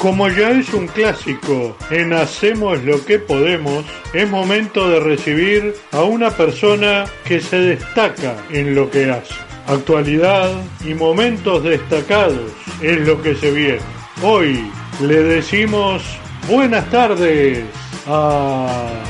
Como ya es un clásico en Hacemos lo que podemos, es momento de recibir a una persona que se destaca en lo que hace. Actualidad y momentos destacados es lo que se viene. Hoy le decimos buenas tardes a...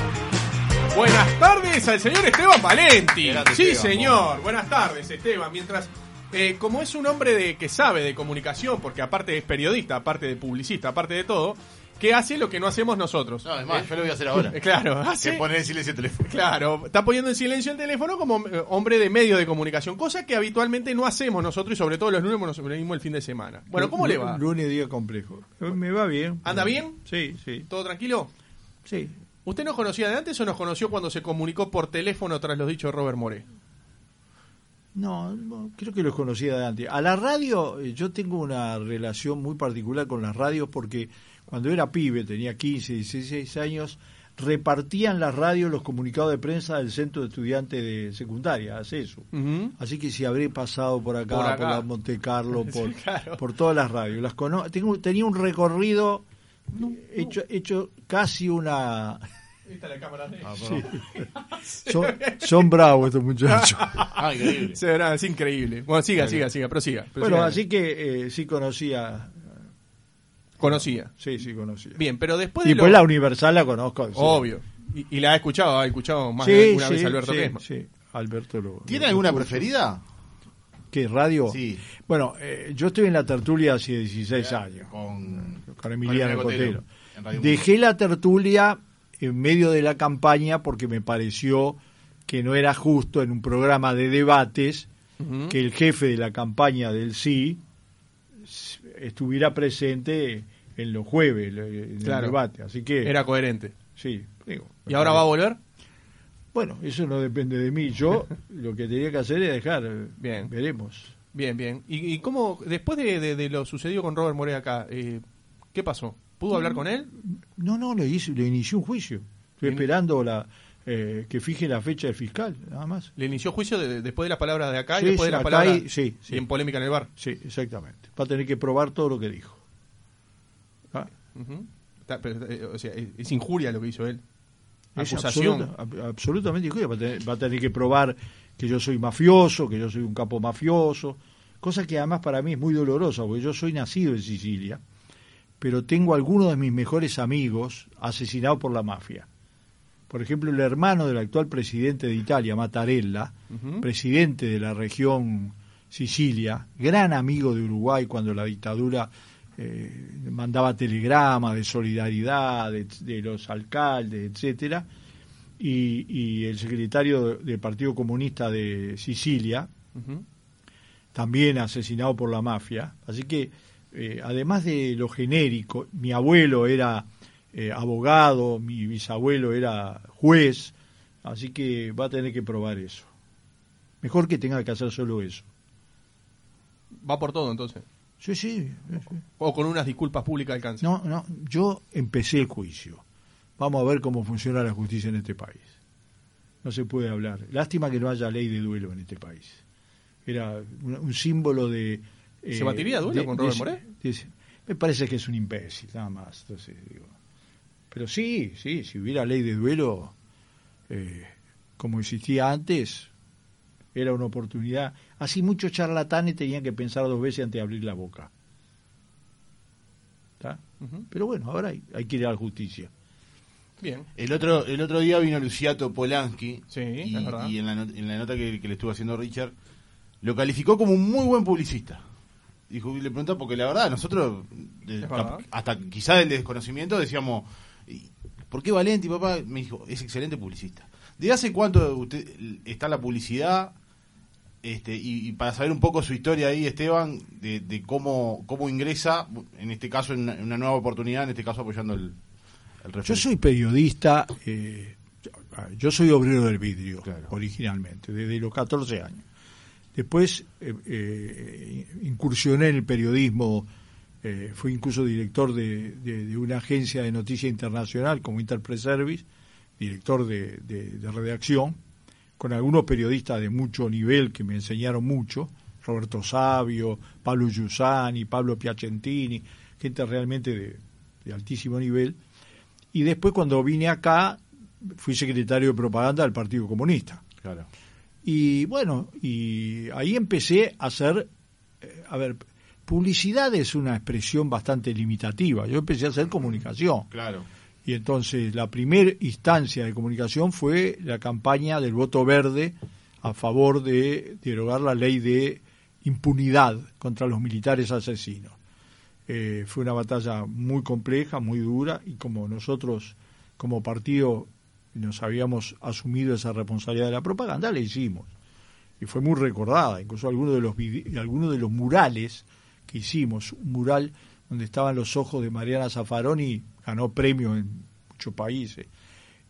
Buenas tardes al señor Esteban Valenti. Grande Sí, Esteban, señor. Buenas tardes, Esteban. Mientras, eh, como es un hombre de, que sabe de comunicación, porque aparte es periodista, aparte de publicista, aparte de todo, que hace lo que no hacemos nosotros. No, además, yo lo voy a hacer ahora. Eh, Claro, Que hace, poner en silencio el teléfono. claro, está poniendo en silencio el teléfono como eh, hombre de medio de comunicación, cosa que habitualmente no hacemos nosotros y sobre todo los lunes nos venimos el fin de semana. Bueno, ¿cómo le va? Lunes día complejo. Me va bien. ¿Anda bien? Sí, sí, ¿Todo tranquilo? sí. ¿Usted nos conocía de antes o nos conoció cuando se comunicó por teléfono tras los dichos de Robert Moré? No, no, creo que los conocía de antes. A la radio, eh, yo tengo una relación muy particular con las radios porque cuando era pibe, tenía 15, 16 años, repartían las radios los comunicados de prensa del Centro de Estudiantes de Secundaria, hace eso. Así que si habré pasado por acá, Por por, acá. la Monte Carlo, Sí, por, claro. por todas las radios, las cono tengo, tenía un recorrido hecho, hecho casi una... Está la cámara de... Ah. Son, son bravos estos muchachos. Ah, increíble. Sí, verdad, es increíble. Bueno, siga, siga, siga, prosiga. Bueno, prosiga. así que eh, sí conocía, Conocía. sí, sí conocía. Bien, pero después y de después lo- la Universal la conozco. sí. Obvio. Y, y la ha escuchado, ha escuchado más Sí, de una sí, vez Alberto sí, Quesma. sí, Alberto lo... ¿Tiene lo- alguna preferida? ¿Qué, radio? Sí. Bueno, eh, yo estoy en la tertulia hace 16 años. Con, con Emiliano Cotero. Dejé la tertulia en medio de la campaña porque me pareció que no era justo en un programa de debates que el jefe de la campaña del sí estuviera presente en los jueves en Claro. el debate. Así que, Era coherente. sí, digo. ¿Y ahora va a volver? Bueno, eso no depende de mí. Yo lo que tenía que hacer es dejar. Bien. Veremos. Bien, bien. ¿Y, y cómo, después de, de- de lo sucedido con Robert Moré acá, eh, qué pasó? ¿Pudo hablar con él? No, no, le, hice, le inició un juicio. Estoy esperando la eh, que fije la fecha del fiscal, nada más. ¿Le inició juicio de- después de las palabras de acá Sí, y después de las palabras y- sí, sí. en polémica en el bar? Sí, exactamente. Va a tener que probar todo lo que dijo. Ah. Está- pero, eh, o sea, es, es injuria lo que hizo él. es Acusación. absoluta- ab- absolutamente injusto. Va a, tener, va a tener que probar que yo soy mafioso, que yo soy un capo mafioso, cosa que además para mí es muy dolorosa, porque yo soy nacido en Sicilia, pero tengo algunos de mis mejores amigos asesinados por la mafia. Por ejemplo, el hermano del actual presidente de Italia, Mattarella, presidente de la región Sicilia, gran amigo de Uruguay cuando la dictadura eh, mandaba telegramas de solidaridad de, de los alcaldes, etcétera, y, y el secretario del Partido Comunista de Sicilia, también asesinado por la mafia. Así que, eh, además de lo genérico, mi abuelo era eh, abogado, mi bisabuelo era juez, así que va a tener que probar eso. Mejor que tenga que hacer solo eso. Va por todo entonces. Sí, sí. O con unas disculpas públicas alcance. No, no, yo empecé el juicio. Vamos a ver cómo funciona la justicia en este país. No se puede hablar. Lástima que no haya ley de duelo en este país. Era un, un símbolo de... eh, ¿Se batiría duelo con Robert Moré? me parece que es un imbécil, nada más. Entonces, digo. Pero sí, sí, si hubiera ley de duelo, eh, como existía antes, era una oportunidad. Así muchos charlatanes tenían que pensar dos veces antes de abrir la boca. Pero bueno, ahora hay, hay que ir a la justicia. Bien. El otro, el otro día vino Luciato Polanski Sí, y, es verdad. y en, la, en la nota que, que le estuvo haciendo Richard lo calificó como un muy buen publicista. Dijo, y le preguntó, porque la verdad, nosotros, verdad. hasta quizá del desconocimiento, decíamos, "¿Y ¿por qué Valenti, papá? Me dijo, es excelente publicista. ¿De hace cuánto usted está la publicidad? Este, y, y para saber un poco su historia ahí, Esteban, de, de cómo, cómo ingresa, en este caso, en una, en una nueva oportunidad, en este caso apoyando el, el Yo soy periodista, eh, yo soy obrero del vidrio, Claro. originalmente, desde los 14 años. Después eh, eh, incursioné en el periodismo, eh, fui incluso director de, una agencia de noticia internacional como Interpress Service, director de, redacción, con algunos periodistas de mucho nivel que me enseñaron mucho, Roberto Sabio, Pablo Giussani, Pablo Piacentini, gente realmente de, altísimo nivel. Y después cuando vine acá, fui secretario de propaganda del Partido Comunista. Y bueno, y ahí empecé a hacer, eh, a ver, publicidad es una expresión bastante limitativa. Yo empecé a hacer comunicación. Claro. Y entonces la primera instancia de comunicación fue la campaña del voto verde a favor de derogar la ley de impunidad contra los militares asesinos. Eh, fue una batalla muy compleja, muy dura, y como nosotros como partido nos habíamos asumido esa responsabilidad de la propaganda, la hicimos. Y fue muy recordada, incluso algunos de los, algunos de los murales que hicimos, un mural donde estaban los ojos de Mariana Zaffaroni, ganó premio en muchos países.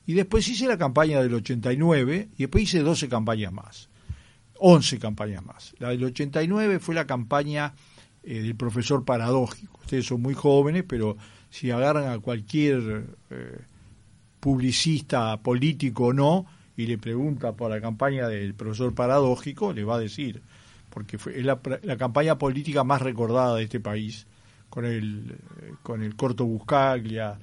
Y después hice la campaña del 89 y después hice 12 campañas más, 11 campañas más. La del 89 fue la campaña eh, del profesor paradójico. Ustedes son muy jóvenes, pero si agarran a cualquier eh, publicista político o no y le pregunta por la campaña del profesor paradójico, le va a decir, porque fue es la, la campaña política más recordada de este país, con el, eh, con el corto Buscaglia,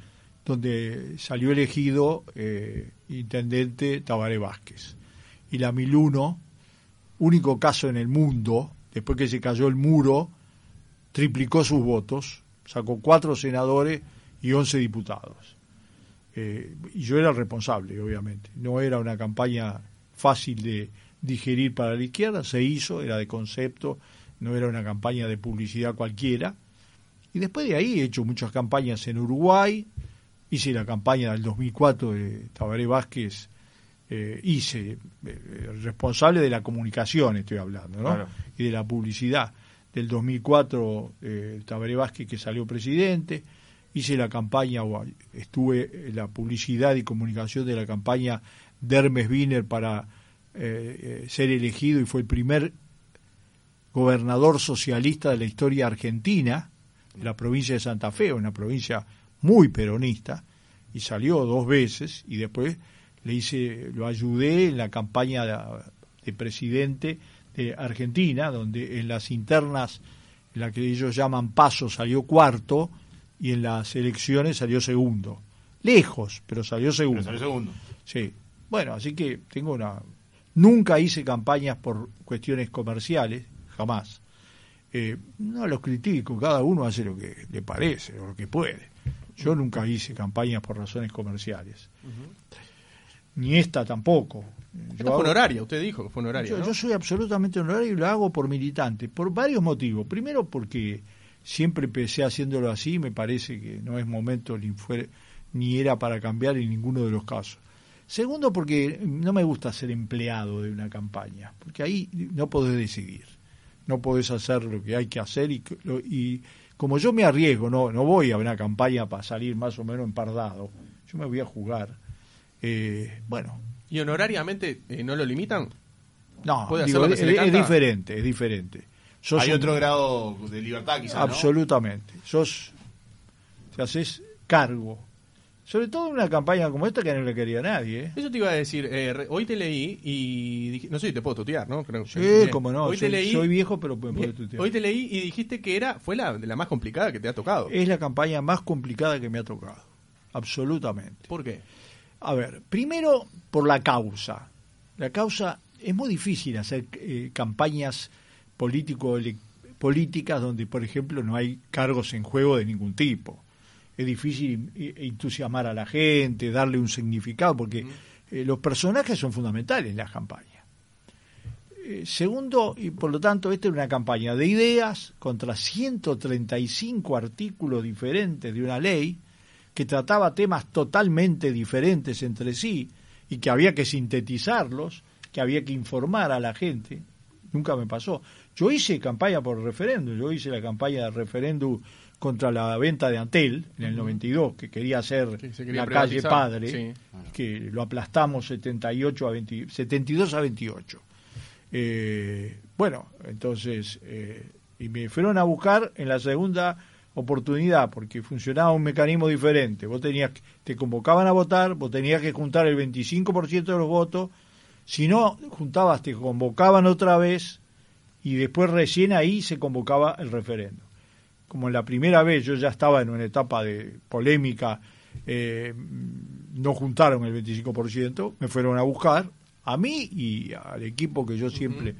donde salió elegido eh, intendente Tabaré Vázquez. Y la 1001, único caso en el mundo, después que se cayó el muro, triplicó sus votos, sacó cuatro senadores y once diputados. Eh, y yo era el responsable, obviamente. No era una campaña fácil de digerir para la izquierda, se hizo, era de concepto, no era una campaña de publicidad cualquiera. Y después de ahí he hecho muchas campañas en Uruguay, hice la campaña del 2004 de Tabaré Vázquez, eh, hice, eh, responsable de la comunicación estoy hablando, ¿no? Claro. Y de la publicidad. Del 2004 eh, Tabaré Vázquez que salió presidente, hice la campaña, o estuve en la publicidad y comunicación de la campaña de Hermes Wiener para eh, eh, ser elegido y fue el primer gobernador socialista de la historia argentina, de la provincia de Santa Fe, una provincia muy peronista, y salió dos veces y después le hice, lo ayudé en la campaña de, de presidente de Argentina, donde en las internas, en la que ellos llaman paso, salió cuarto y en las elecciones salió segundo. Lejos, pero salió segundo. Pero salió segundo. Sí. Bueno, así que tengo una... Nunca hice campañas por cuestiones comerciales, jamás. Eh, no los critico, cada uno hace lo que le parece o lo que puede. Yo nunca hice campañas por razones comerciales. Ni esta tampoco. Yo Esta fue hago- honoraria, usted dijo que fue honoraria. yo, ¿no? yo soy absolutamente honorario y lo hago por militante, por varios motivos. Primero porque siempre empecé haciéndolo así, me parece que no es momento ni, fue, ni era para cambiar en ninguno de los casos. Segundo porque no me gusta ser empleado de una campaña, porque ahí no podés decidir, no podés hacer lo que hay que hacer y, y como yo me arriesgo, no, no voy a una campaña para salir más o menos empardado, yo me voy a jugar. Eh, bueno, ¿Y honorariamente eh, no lo limitan? no, ¿Puede hacer digo, lo que es, diferente, es diferente. Sos Hay un- otro grado de libertad, quizás. ¿no? Absolutamente. Sos, te haces cargo. Sobre todo en una campaña como esta que no le quería a nadie. ¿eh? Eso te iba a decir, eh, hoy te leí y dije, no sé si te puedo tutear, ¿no? Creo que- Sí, bien. como no. Hoy soy, te leí, soy viejo, pero me puedo tutear. hoy te leí y dijiste que era fue la, la más complicada que te ha tocado. Es la campaña más complicada que me ha tocado. Absolutamente. ¿Por qué? A ver, primero por la causa. La causa es muy difícil hacer eh, campañas político políticas donde, por ejemplo, no hay cargos en juego de ningún tipo. Es difícil entusiasmar a la gente, darle un significado, porque eh, los personajes son fundamentales en las campañas. Eh, segundo, y por lo tanto, esta es una campaña de ideas contra 135 artículos diferentes de una ley que trataba temas totalmente diferentes entre sí y que había que sintetizarlos, que había que informar a la gente. Nunca me pasó. Yo hice campaña por referéndum, yo hice la campaña de referéndum contra la venta de Antel en el 92, que quería hacer se quería la calle Padre, sí. que lo aplastamos 78 a 20 72 a 28. Eh, bueno, entonces, eh, y me fueron a buscar en la segunda oportunidad, porque funcionaba un mecanismo diferente. Vos tenías, que- te convocaban a votar, vos tenías que juntar el 25% de los votos, si no juntabas, te convocaban otra vez y después recién ahí se convocaba el referéndum. como la primera vez yo ya estaba en una etapa de polémica, eh, no juntaron el 25%, me fueron a buscar a mí y al equipo que yo siempre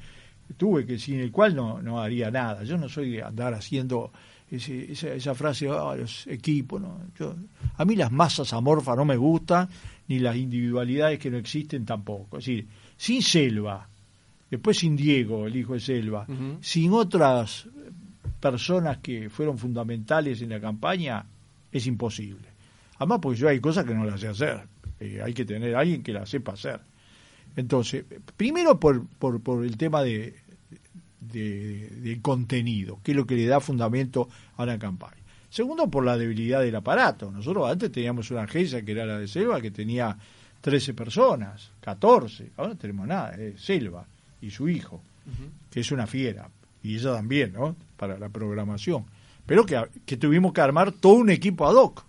tuve, que sin el cual no, no haría nada. Yo no soy de andar haciendo ese, esa, esa, frase, ah, los equipos, ¿no? Yo, a mí las masas amorfas no me gustan, ni las individualidades que no existen tampoco. Es decir, sin Selva, después sin Diego, el hijo de Selva, sin otras personas que fueron fundamentales en la campaña, es imposible. Además, porque yo hay cosas que no las sé hacer. Eh, hay que tener a alguien que las sepa hacer. Entonces, primero por, por, por el tema de, de, de, contenido, que es lo que le da fundamento a una campaña. Segundo, por la debilidad del aparato. Nosotros antes teníamos una agencia que era la de Selva, que tenía 13 personas, 14. Ahora no tenemos nada, es Selva y su hijo, uh -huh. que es una fiera. Y ella también, ¿no? Para la programación. Pero que, que tuvimos que armar todo un equipo ad hoc.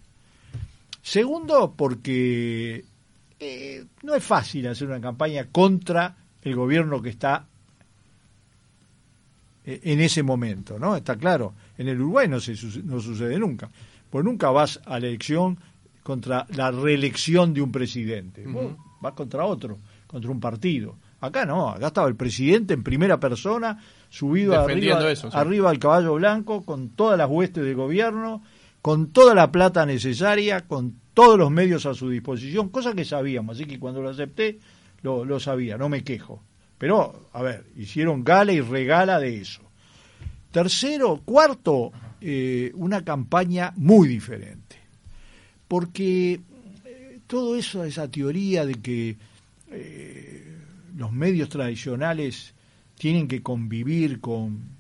Segundo, porque eh, no es fácil hacer una campaña contra el gobierno que está eh, en ese momento, ¿no? Está claro. En el Uruguay no, se, no sucede nunca. Pues nunca vas a la elección contra la reelección de un presidente. Uh -huh. Vas contra otro, contra un partido. Acá no, acá estaba el presidente en primera persona, subido arriba, eso, sí. arriba al caballo blanco, con todas las huestes de gobierno, con toda la plata necesaria, con todos los medios a su disposición, cosa que sabíamos, así que cuando lo acepté lo, lo sabía, no me quejo. Pero, a ver, hicieron gala y regala de eso. Tercero, cuarto, eh, una campaña muy diferente. Porque eh, todo eso, esa teoría de que eh, los medios tradicionales tienen que convivir con...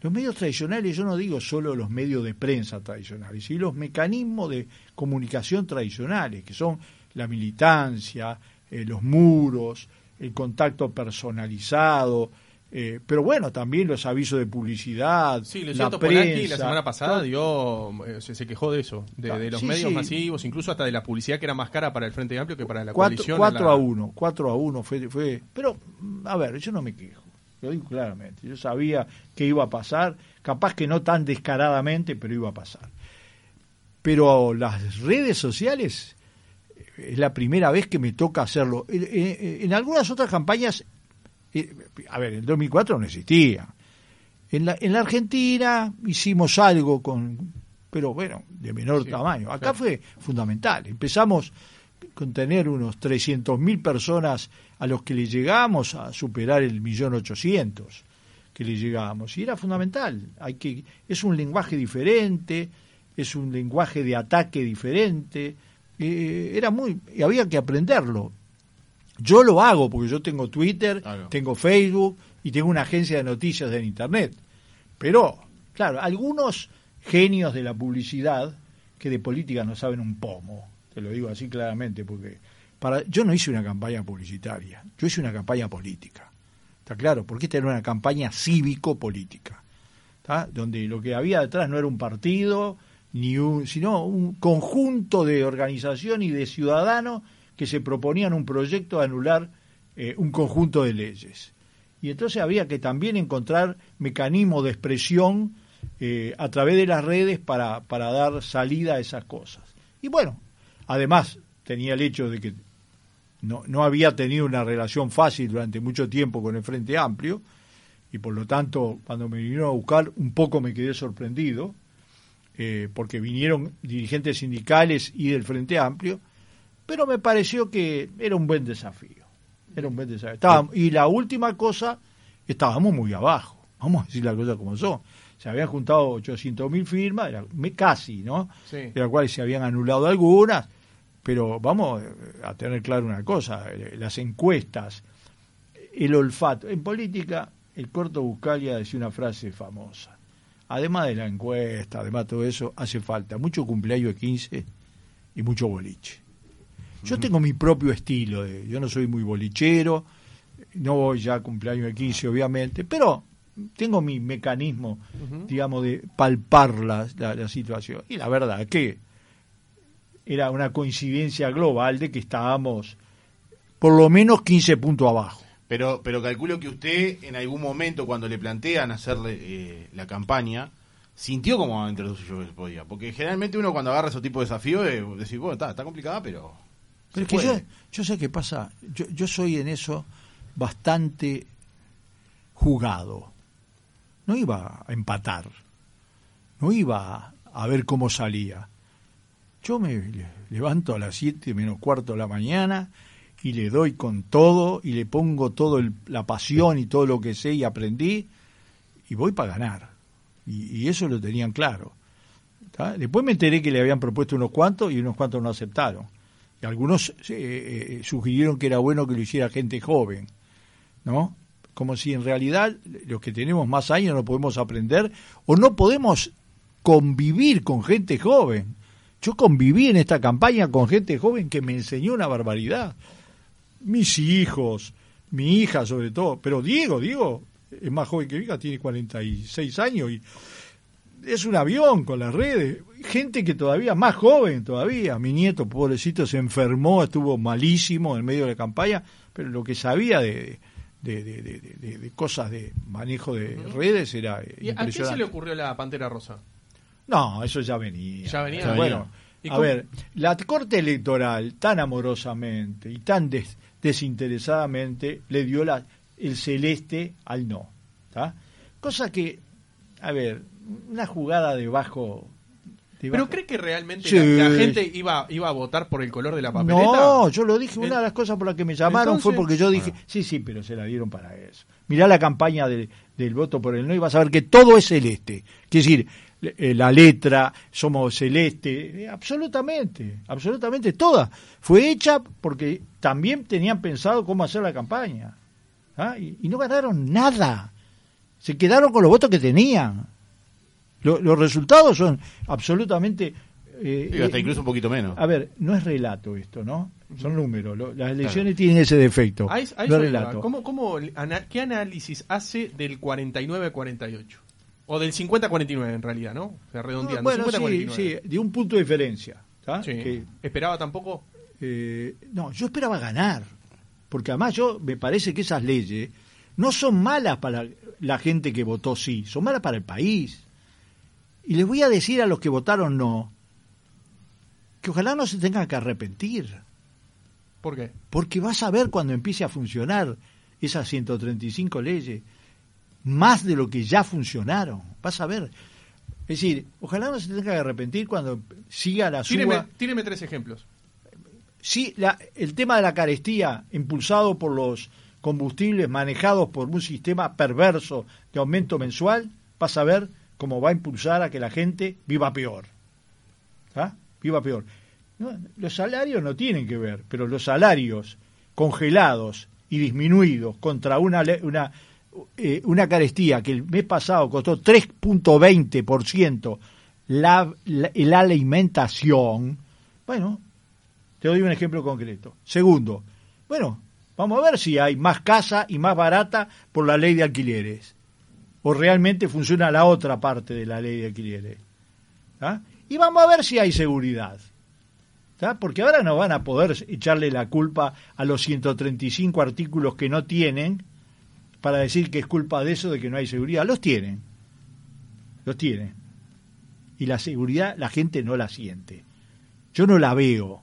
Los medios tradicionales, yo no digo solo los medios de prensa tradicionales, sino los mecanismos de comunicación tradicionales, que son la militancia, eh, los muros, el contacto personalizado, eh, pero bueno, también los avisos de publicidad, sí, lo la prensa. Polaki, la semana pasada dio, eh, se, se, quejó de eso, de, de los sí, medios sí. masivos, incluso hasta de la publicidad que era más cara para el Frente Amplio que para la cuatro, coalición. 4 la... a 1, 4 a 1 fue, fue, pero a ver, yo no me quejo, lo digo claramente, yo sabía que iba a pasar, capaz que no tan descaradamente, pero iba a pasar. Pero las redes sociales eh, es la primera vez que me toca hacerlo. En, en, en algunas otras campañas a ver, en el 2004 no existía. En la, en la Argentina hicimos algo con, pero bueno, de menor sí, tamaño. Acá fue fundamental. Empezamos con tener unos 300.000 personas a los que le llegamos a superar el millón ochocientos que le llegamos y era fundamental. Hay que es un lenguaje diferente, es un lenguaje de ataque diferente. Eh, era muy y había que aprenderlo. Yo lo hago porque yo tengo Twitter, claro. tengo Facebook y tengo una agencia de noticias en Internet. Pero, claro, algunos genios de la publicidad que de política no saben un pomo, te lo digo así claramente, porque para yo no hice una campaña publicitaria, yo hice una campaña política. ¿Está claro? Porque esta era una campaña cívico-política, donde lo que había detrás no era un partido, ni un, sino un conjunto de organización y de ciudadanos que se proponían un proyecto de anular eh, un conjunto de leyes. Y entonces había que también encontrar mecanismos de expresión eh, a través de las redes para, para dar salida a esas cosas. Y bueno, además tenía el hecho de que no, no había tenido una relación fácil durante mucho tiempo con el Frente Amplio, y por lo tanto, cuando me vinieron a buscar, un poco me quedé sorprendido, eh, porque vinieron dirigentes sindicales y del Frente Amplio, pero me pareció que era un buen desafío. Era un buen desafío. Estábamos, y la última cosa, estábamos muy abajo. Vamos a decir las cosas como son. Se habían juntado 800 mil firmas, era, casi, ¿no? Sí. De las cuales se habían anulado algunas. Pero vamos a tener claro una cosa: eh, las encuestas, el olfato. En política, el corto Buscalia decía una frase famosa. Además de la encuesta, además de todo eso, hace falta mucho cumpleaños de 15 y mucho boliche. Yo tengo mi propio estilo, de, yo no soy muy bolichero, no voy ya a cumpleaños de 15 obviamente, pero tengo mi mecanismo, uh -huh. digamos, de palpar la, la, la, situación. Y la verdad que era una coincidencia global de que estábamos por lo menos 15 puntos abajo. Pero, pero calculo que usted en algún momento cuando le plantean hacerle eh, la campaña, sintió como entre los suyos que se podía. Porque generalmente uno cuando agarra esos tipos de desafíos, eh, decís, bueno, está, está complicada, pero. Pero es que yo, yo sé qué pasa. Yo, yo soy en eso bastante jugado. No iba a empatar. No iba a ver cómo salía. Yo me le- levanto a las 7 menos cuarto de la mañana y le doy con todo y le pongo todo el- la pasión y todo lo que sé y aprendí y voy para ganar. Y, y eso lo tenían claro. ¿tá? Después me enteré que le habían propuesto unos cuantos y unos cuantos no aceptaron. Algunos eh, eh, sugirieron que era bueno que lo hiciera gente joven, ¿no? Como si en realidad los que tenemos más años no podemos aprender o no podemos convivir con gente joven. Yo conviví en esta campaña con gente joven que me enseñó una barbaridad. Mis hijos, mi hija sobre todo, pero Diego, Diego es más joven que mi hija, tiene 46 años y es un avión con las redes. Gente que todavía, más joven todavía. Mi nieto, pobrecito, se enfermó, estuvo malísimo en medio de la campaña, pero lo que sabía de, de, de- de- de- de cosas de manejo de redes era ¿Y a quién se le ocurrió la Pantera Rosa? No, eso ya venía. Ya venía. Ya Bueno, ¿Y a cómo- ver, la Corte Electoral tan amorosamente y tan des- desinteresadamente le dio la, el celeste al no. ¿tá? Cosa que, a ver, una jugada de bajo... de ¿Pero bajo- cree que realmente Sí. la, la gente iba, iba a votar por el color de la papeleta? No, yo lo dije, una de las cosas por las que me llamaron fue porque yo dije, sí, sí, pero se la dieron para eso. Mirá la campaña de- del voto por el no y vas a ver que todo es celeste. Quiere decir, eh, la letra, somos celeste, eh, absolutamente, absolutamente toda. Fue hecha porque también tenían pensado cómo hacer la campaña. ¿ah? Y, y no ganaron nada. Se quedaron con los votos que tenían. Lo- los resultados son absolutamente... eh, Sí, hasta eh, incluso un poquito menos. a ver, no es relato esto, ¿no? Son números. lo- las elecciones tienen ese defecto. A eso- a no eso es iba. relato. ¿Cómo, cómo, ana- ¿Qué análisis hace del 49-48? O del 50-49 en realidad, ¿no? O sea, redondeando. bueno, sí, 50-49. sí, de un punto de diferencia. Que, ¿Esperaba tampoco? eh, no, yo esperaba ganar. Porque además yo me parece que esas leyes no son malas para la gente que votó sí, son malas para el país. Y les voy a decir a los que votaron no, que ojalá no se tengan que arrepentir. ¿Por qué? Porque vas a ver cuando empiece a funcionar esas 135 leyes, más de lo que ya funcionaron. Vas a ver. Es decir, ojalá no se tenga que arrepentir cuando siga la Tíreme, suba. tíreme tres ejemplos. Sí, la- el tema de la carestía, impulsado por los combustibles manejados por un sistema perverso de aumento mensual, vas a ver cómo va a impulsar a que la gente viva peor. ¿Ah? Viva peor. Los salarios no tienen que ver, pero los salarios congelados y disminuidos contra una, una, eh, una carestía que el mes pasado costó 3.20% la, la, la alimentación, bueno, te doy un ejemplo concreto. Segundo, bueno, vamos a ver si hay más casa y más barata por la ley de alquileres. O realmente funciona la otra parte de la ley de alquileres. ¿ah? Y vamos a ver si hay seguridad. Porque ahora no van a poder echarle la culpa a los 135 artículos que no tienen para decir que es culpa de eso de que no hay seguridad. Los tienen. Los tienen. Y la seguridad la gente no la siente. Yo no la veo.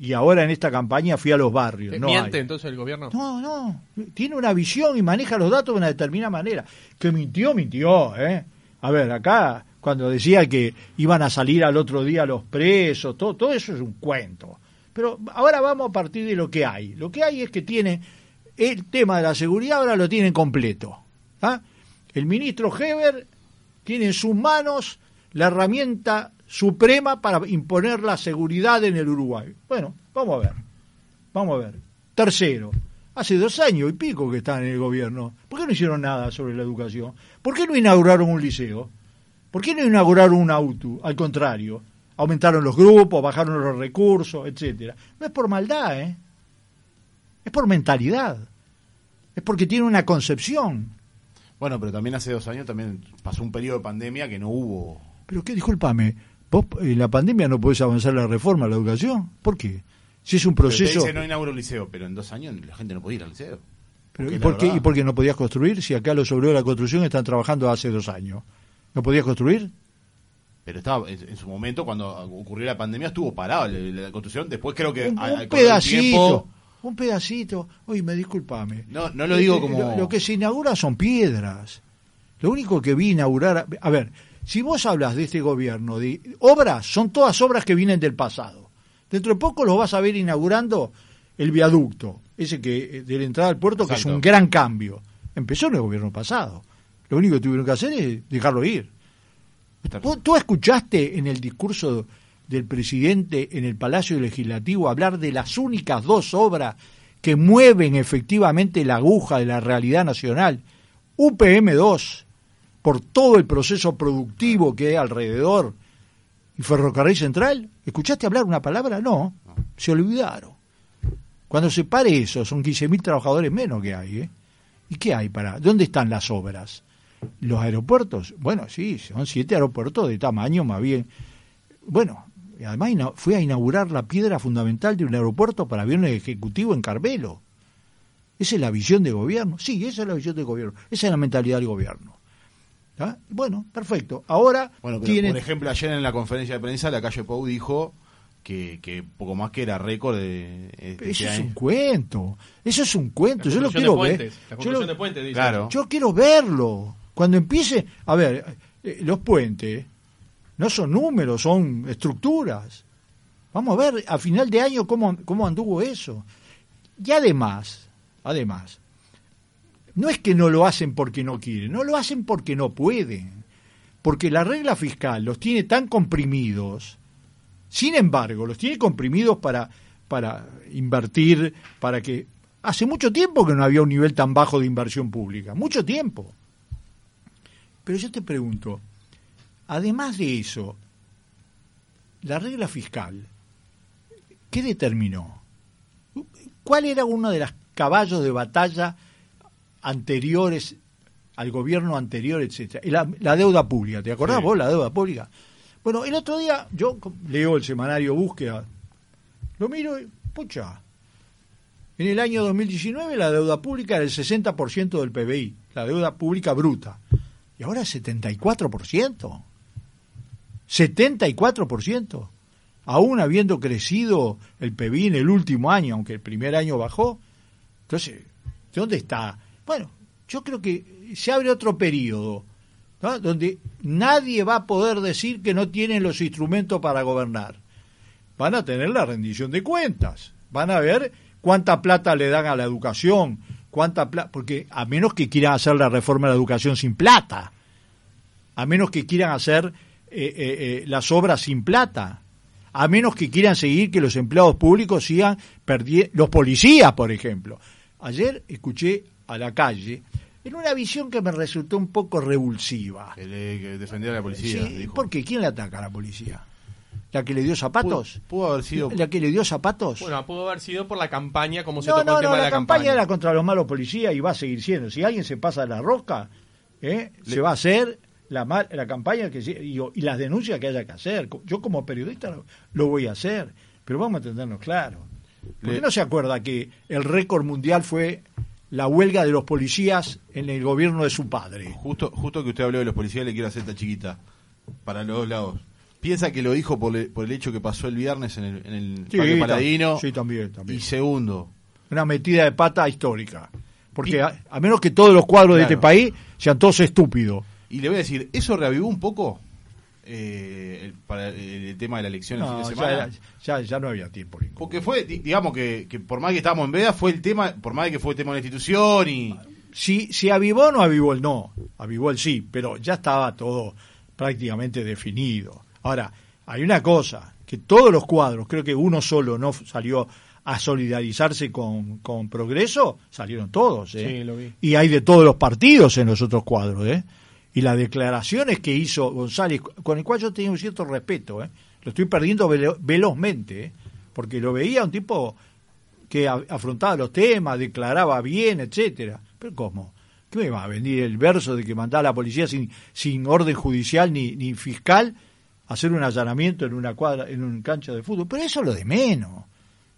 Y ahora en esta campaña fui a los barrios. ¿Eh, No ¿Miente hay. entonces el gobierno? No, no. Tiene una visión y maneja los datos de una determinada manera. Que mintió, mintió, ¿eh? A ver, acá, cuando decía que iban a salir al otro día los presos, todo, todo eso es un cuento. Pero ahora vamos a partir de lo que hay. Lo que hay es que tiene el tema de la seguridad, ahora lo tienen completo. ¿ah? El ministro Heber tiene en sus manos la herramienta suprema para imponer la seguridad en el Uruguay. Bueno, vamos a ver. Vamos a ver. Tercero, hace dos años y pico que están en el gobierno. ¿Por qué no hicieron nada sobre la educación? ¿Por qué no inauguraron un liceo? ¿Por qué no inauguraron un auto? Al contrario, aumentaron los grupos, bajaron los recursos, etcétera. No es por maldad, ¿eh? Es por mentalidad. Es porque tiene una concepción. Bueno, pero también hace dos años también pasó un periodo de pandemia que no hubo. Pero que, discúlpame, vos en la pandemia no podés avanzar la reforma a la educación. ¿Por qué? Si es un proceso... dice no inauguró un liceo, pero en dos años la gente no podía ir al liceo. Pero, ¿y, por qué, ¿Y por qué no podías construir si acá los obreros de la construcción están trabajando hace dos años? ¿No podías construir? Pero estaba en, en su momento, cuando ocurrió la pandemia, estuvo parado la, la construcción. Después creo que. un, pedacito, tiempo- un pedacito. Oye, me disculpame. No, no lo digo Eh, como- Lo, lo que se inaugura son piedras. Lo único que vi inaugurar... A ver, si vos hablas de este gobierno, de obras, son todas obras que vienen del pasado. Dentro de poco lo vas a ver inaugurando el viaducto, ese que eh, de la entrada al puerto, que es un gran cambio. Empezó en el gobierno pasado. Lo único que tuvieron que hacer es dejarlo ir. ¿Vos- ¿Tú escuchaste en el discurso del presidente en el Palacio Legislativo hablar de las únicas dos obras que mueven efectivamente la aguja de la realidad nacional? UPM2, por todo el proceso productivo que hay alrededor, y Ferrocarril Central. ¿Escuchaste hablar una palabra? No, se olvidaron. Cuando se pare eso, son 15.000 trabajadores menos que hay. ¿eh? ¿Y qué hay para? ¿Dónde están las obras? Los aeropuertos, bueno, sí, son siete aeropuertos de tamaño más bien. Bueno, además fue a inaugurar la piedra fundamental de un aeropuerto para aviones ejecutivos en Carmelo. Esa es la visión de gobierno. Sí, esa es la visión del gobierno. Esa es la mentalidad del gobierno. ¿Ah? Bueno, perfecto. Ahora Bueno, pero, tienen... por ejemplo, ayer en la conferencia de prensa, la calle Pou dijo que, que poco más que era récord de. de Pero este Eso es año. un cuento. Eso es un cuento. La Yo lo quiero de ver. puentes, La Yo construcción lo- de puentes, dice. Claro. Yo quiero verlo. Cuando empiece, a ver, eh, los puentes no son números, son estructuras. Vamos a ver a final de año cómo, cómo anduvo eso. Y además, además, no es que no lo hacen porque no quieren, no lo hacen porque no pueden. Porque la regla fiscal los tiene tan comprimidos, sin embargo, los tiene comprimidos para, para invertir, para que... Hace mucho tiempo que no había un nivel tan bajo de inversión pública, mucho tiempo. Pero yo te pregunto, además de eso, la regla fiscal, ¿qué determinó? ¿Cuál era uno de los caballos de batalla anteriores al gobierno anterior, etcétera? La, la deuda pública, ¿te acordás Sí. vos la deuda pública? Bueno, el otro día yo leo el semanario Búsqueda, lo miro y, pucha, en el año 2019 la deuda pública era el 60% del PBI, la deuda pública bruta, y ahora es 74%. 74%. Aún habiendo crecido el PBI en el último año, aunque el primer año bajó. Entonces, ¿dónde está? Bueno, yo creo que se abre otro periodo, ¿no? donde nadie va a poder decir que no tienen los instrumentos para gobernar. Van a tener la rendición de cuentas, van a ver cuánta plata le dan a la educación, cuánta plata, porque a menos que quieran hacer la reforma de la educación sin plata, a menos que quieran hacer eh, eh, eh, las obras sin plata, a menos que quieran seguir que los empleados públicos sigan perdiendo, los policías, por ejemplo. Ayer escuché a la calle en una visión que me resultó un poco revulsiva. Que, le- que defendía a la policía. Sí, dijo. ¿Por qué? ¿Quién le ataca a la policía? ¿La que le dio zapatos? Pudo, pudo haber sido. ¿La que le dio zapatos? Bueno, pudo haber sido por la campaña, como se no, tocó no, el tema no, de la, la campaña era contra los malos policías y va a seguir siendo. Si alguien se pasa de la rosca, ¿eh? se va a hacer la, mal- la campaña que y, y las denuncias que haya que hacer. Yo como periodista lo, lo voy a hacer, pero vamos a entendernos claro. ¿Por qué Le- no se acuerda que el récord mundial fue la huelga de los policías en el gobierno de su padre? Justo, justo que usted habló de los policías, le quiero hacer esta chiquita. Para los dos lados. Piensa que lo dijo por, le- por el hecho que pasó el viernes en el, en el Parque Paladino. sí, también, también. Y segundo, Una metida de pata histórica. Porque a, a menos que todos los cuadros de este país sean todos estúpidos. y le voy a decir, ¿eso reavivó un poco eh, el, para el, el tema de la elección el fin de ya, semana? ya, ya no había tiempo. Porque fue, di- digamos que, que por más que estábamos en veda, fue el tema, por más que fue el tema de la institución y... Si, si avivó o no avivó el no, avivó el sí, pero ya estaba todo prácticamente definido. Ahora, hay una cosa, que todos los cuadros, creo que uno solo no salió a solidarizarse con, con Progreso, salieron todos. ¿eh? Sí, lo vi. Y hay de todos los partidos en los otros cuadros. ¿eh? Y las declaraciones que hizo González, con el cual yo tenía un cierto respeto, ¿eh? lo estoy perdiendo velo- velozmente, ¿eh? porque lo veía un tipo que afrontaba los temas, declaraba bien, etcétera. Pero ¿cómo? ¿Qué me va a venir el verso de que mandaba a la policía sin, sin orden judicial ni, ni fiscal a hacer un allanamiento en una cuadra, en un cancha de fútbol? Pero eso es lo de menos.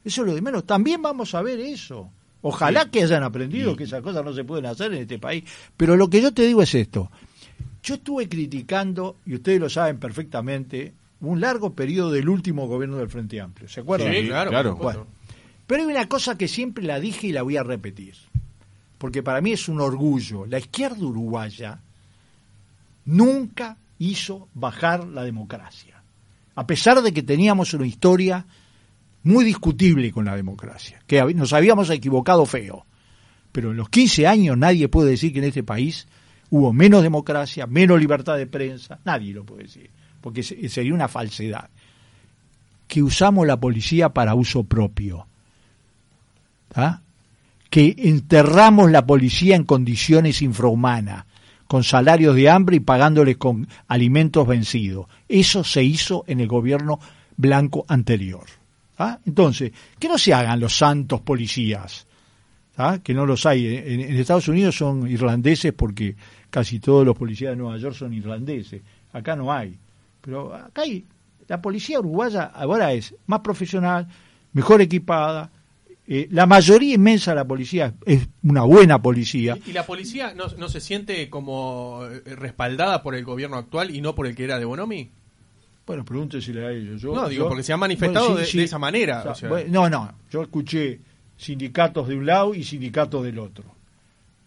Eso es lo de menos. También vamos a ver eso. Ojalá que hayan aprendido que esas cosas no se pueden hacer en este país. Pero lo que yo te digo es esto. Yo estuve criticando, y ustedes lo saben perfectamente, un largo periodo del último gobierno del Frente Amplio. ¿Se acuerdan? Sí, claro, claro. Bueno, pero hay una cosa que siempre la dije y la voy a repetir, porque para mí es un orgullo. La izquierda uruguaya nunca hizo bajar la democracia, a pesar de que teníamos una historia muy discutible con la democracia, que nos habíamos equivocado feo. Pero en los 15 años nadie puede decir que en este país hubo menos democracia, menos libertad de prensa, nadie lo puede decir, porque se- sería una falsedad. Que usamos la policía para uso propio. ¿ah? Que enterramos la policía en condiciones infrahumanas, con salarios de hambre y pagándoles con alimentos vencidos. Eso se hizo en el gobierno blanco anterior. ¿ah? Entonces, que no se hagan los santos policías, ¿ah? que no los hay. En, en Estados Unidos son irlandeses porque casi todos los policías de Nueva York son irlandeses. Acá no hay. Pero acá hay. La policía uruguaya ahora es más profesional, mejor equipada. eh, la mayoría inmensa de la policía es una buena policía. ¿Y la policía no, no se siente como eh, respaldada por el gobierno actual y no por el que era de Bonomi? Bueno, pregúntesele a ellos. Yo- No, digo, yo- porque se han manifestado Bueno, de- de esa manera, O sea, o sea. bueno, no, no. Yo escuché sindicatos de un lado y sindicatos del otro.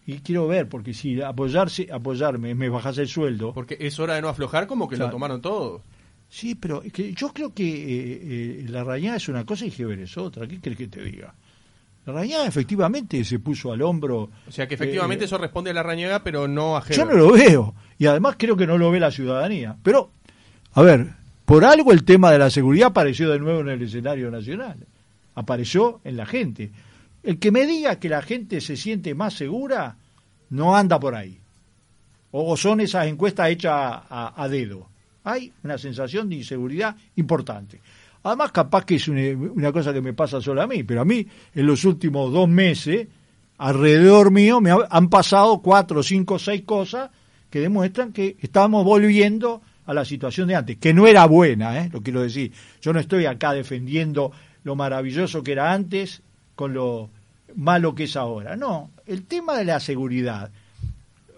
Y quiero ver, porque si apoyarse, apoyarme, me bajas el sueldo. Porque es hora de no aflojar como que Claro. lo tomaron todos. Sí, pero es que yo creo que eh, eh, la rañada es una cosa y Geber es otra. ¿Qué crees que te diga? La rañada efectivamente se puso al hombro. O sea que efectivamente Eh, eso responde a la rañega, pero no a Yo Heber. no lo veo. Y además creo que no lo ve la ciudadanía. Pero, a ver, por algo el tema de la seguridad apareció de nuevo en el escenario nacional. Apareció en la gente. El que me diga que la gente se siente más segura, no anda por ahí. O son esas encuestas hechas a, a- dedo. Hay una sensación de inseguridad importante. Además, capaz que es una, cosa que me pasa solo a mí, pero a mí en los últimos dos meses, alrededor mío, me ha- han pasado cuatro, cinco, seis cosas que demuestran que estamos volviendo a la situación de antes, que no era buena, ¿eh? lo quiero decir. Yo no estoy acá defendiendo lo maravilloso que era antes con lo malo que es ahora. No, el tema de la seguridad,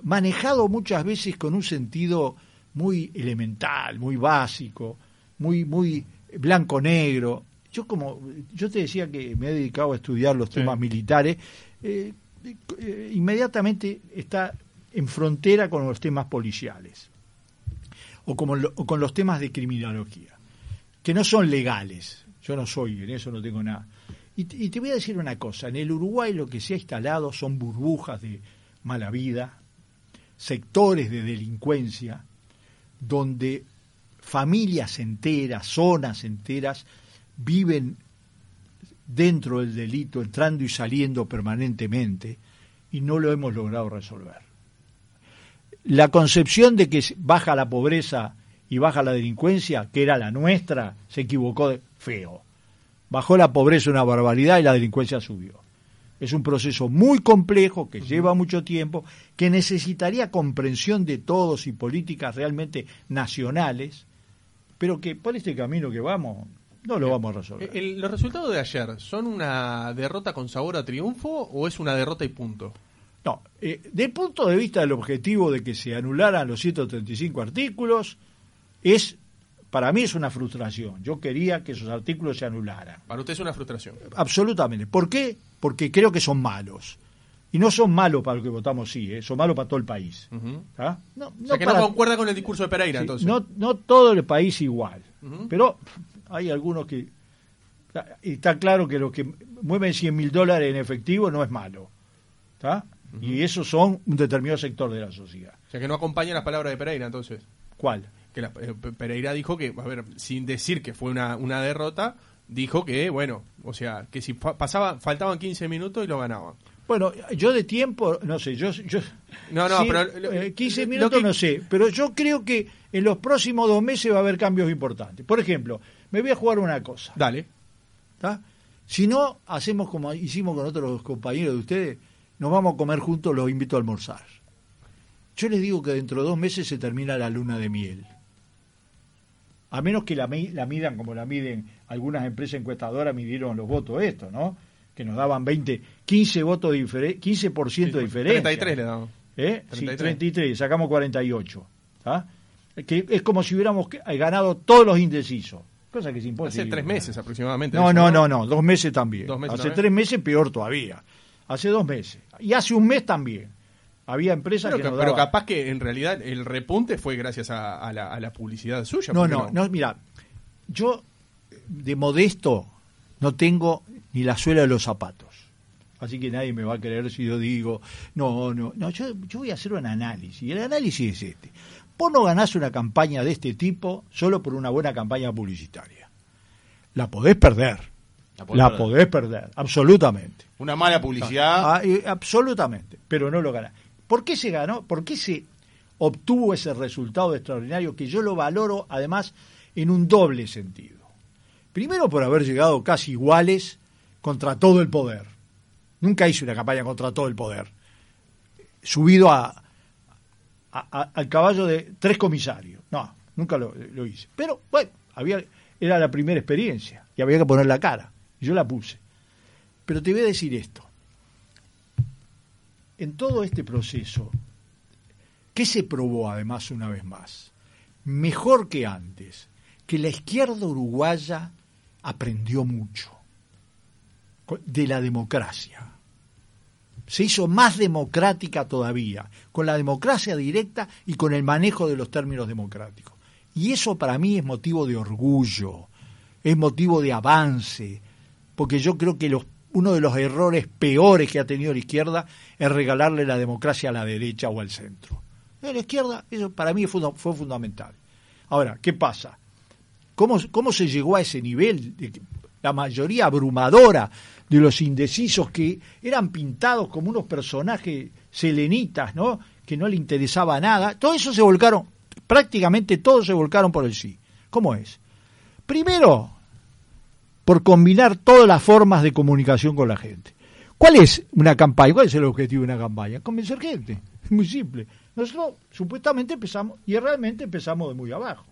manejado muchas veces con un sentido muy elemental, muy básico, muy, muy blanco-negro. Yo como, yo te decía que me he dedicado a estudiar los Sí. temas militares, eh, eh, inmediatamente está en frontera con los temas policiales o, como lo- o con los temas de criminología, que no son legales. Yo no soy, en eso no tengo nada. Y, te- voy a decir una cosa, en el Uruguay lo que se ha instalado son burbujas de mala vida, sectores de delincuencia, donde familias enteras, zonas enteras, viven dentro del delito, entrando y saliendo permanentemente, y no lo hemos logrado resolver. La concepción de que baja la pobreza y baja la delincuencia, que era la nuestra, se equivocó de feo. Bajó la pobreza una barbaridad y la delincuencia subió. Es un proceso muy complejo que lleva mucho tiempo, que necesitaría comprensión de todos y políticas realmente nacionales, pero que por este camino que vamos no lo vamos a resolver. Eh, el- ¿Los resultados de ayer son una derrota con sabor a triunfo o es una derrota y punto? No, eh, del punto de vista del objetivo de que se anularan los 135 artículos, es para mí es una frustración. Yo quería que esos artículos se anularan. Para usted es una frustración. Absolutamente. ¿Por qué? Porque creo que son malos. Y no son malos para los que votamos sí, ¿eh? son malos para todo el país. ¿Ah? No, O sea que para- no concuerda con el discurso de Pereira, sí, entonces. no, no todo el país igual. Pero hay algunos que... Está claro que los que mueven 100 mil dólares en efectivo no es malo. ¿Está? Y esos son un determinado sector de la sociedad. O sea que no acompañan las palabras de Pereira, entonces. ¿Cuál? Que la- eh, Pe- Pereira dijo que, a ver, sin decir que fue una, una derrota, dijo que, bueno, o sea, que si fa- pasaba, faltaban 15 minutos y lo ganaban. Bueno, yo de tiempo, no sé, yo... yo No, no, pero lo- eh, 15 lo minutos que- no sé, pero yo creo que en los próximos dos meses va a haber cambios importantes. Por ejemplo, me voy a jugar una cosa. Dale. ¿tá? Si no, hacemos como hicimos con otros compañeros de ustedes, nos vamos a comer juntos, los invito a almorzar. Yo les digo que dentro de dos meses se termina la luna de miel. A menos que la, mi- la midan como la miden algunas empresas encuestadoras, midieron los votos estos, ¿no? Que nos daban 20, 15 votos de difere- 15% de diferencia. 33 le damos. ¿Eh? Sí, 33. 33, sacamos 48. ¿tá? Que es como si hubiéramos eh, ganado todos los indecisos. Cosa que es imposible. Hace tres meses aproximadamente. No, no, no, no, dos meses también. Dos meses Hace también. tres meses peor todavía. Hace dos meses. Y hace un mes también. Había empresas Pero, que nos pero capaz que en realidad el repunte fue gracias a, a la, a la publicidad suya. No, ¿por qué no, no, mira, yo de modesto no tengo ni la suela de los zapatos. Así que nadie me va a creer si yo digo, no, no, no, yo, yo voy a hacer un análisis. Y el análisis es este. Vos no ganás una campaña de este tipo solo por una buena campaña publicitaria. La podés perder. La podés La perder. podés perder, absolutamente. Una mala publicidad. Ah, absolutamente, pero no lo gana. ¿Por qué se ganó? ¿Por qué se obtuvo ese resultado extraordinario que yo lo valoro además en un doble sentido? Primero por haber llegado casi iguales contra todo el poder. Nunca hice una campaña contra todo el poder. Subido a, al caballo de tres comisarios. No, nunca lo, lo hice. Pero bueno, había, era la primera experiencia y había que poner la cara. Yo la puse. Pero te voy a decir esto. En todo este proceso, ¿qué se probó además una vez más? Mejor que antes, que la izquierda uruguaya aprendió mucho de la democracia. Se hizo más democrática todavía, con la democracia directa y con el manejo de los términos democráticos. Y eso para mí es motivo de orgullo, es motivo de avance, porque yo creo que los, uno de los errores peores que ha tenido la izquierda es regalarle la democracia a la derecha o al centro. Eh, La izquierda, eso para mí fue, fundamental. Ahora, ¿qué pasa? ¿Cómo, ¿Cómo se llegó a ese nivel? de la mayoría abrumadora de los indecisos que eran pintados como unos personajes selenitas, ¿no? Que no le interesaba nada. Todo eso se volcaron, prácticamente todos se volcaron por el sí. ¿Cómo es? Primero, por combinar todas las formas de comunicación con la gente. ¿Cuál es una campaña? ¿Cuál es el objetivo de una campaña? Convencer gente. Es muy simple. Nosotros supuestamente empezamos, y realmente empezamos de muy abajo.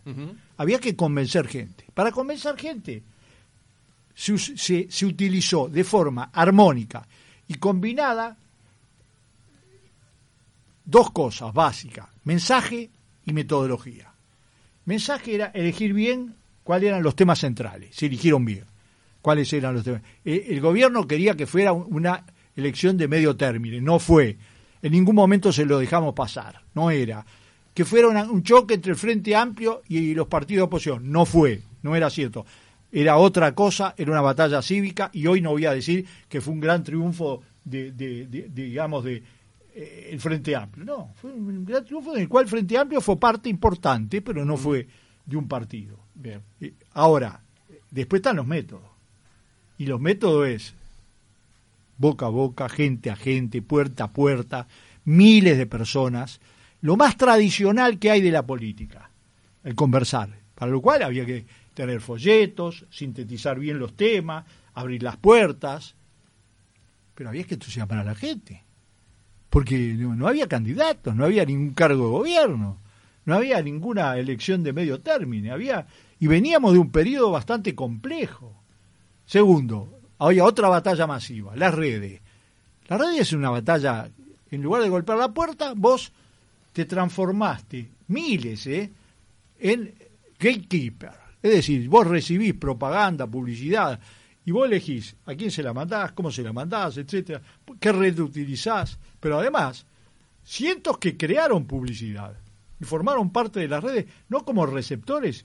Había que convencer gente. Para convencer gente se- se utilizó de forma armónica y combinada dos cosas básicas, mensaje y metodología. Mensaje era elegir bien cuáles eran los temas centrales, se eligieron bien. ¿Cuáles eran los temas? Eh, el gobierno quería que fuera un- una elección de medio término, no fue. En ningún momento se lo dejamos pasar, no era. Que fuera una- un choque entre el Frente Amplio y los partidos de oposición, no fue, no era cierto. Era otra cosa, era una batalla cívica y hoy no voy a decir que fue un gran triunfo de, de- de- de, digamos, de eh, el Frente Amplio. No, fue un gran triunfo en el cual el Frente Amplio fue parte importante, pero no fue de un partido. Bien. Eh, Ahora, después están los métodos. Y los métodos es boca a boca, gente a gente, puerta a puerta, miles de personas. Lo más tradicional que hay de la política, el conversar. Para lo cual había que tener folletos, sintetizar bien los temas, abrir las puertas. Pero había que entusiasmar a la gente. Porque no, había candidatos, no había ningún cargo de gobierno, no había ninguna elección de medio término, había y veníamos de un periodo bastante complejo. Segundo, había otra batalla masiva, las redes. La red es una batalla, en lugar de golpear la puerta, vos te transformaste, miles, ¿eh? en gatekeeper. Es decir, vos recibís propaganda, publicidad, y vos elegís a quién se la mandás, cómo se la mandás, etcétera, qué red utilizás. Pero además, cientos que crearon publicidad y formaron parte de las redes, no como receptores,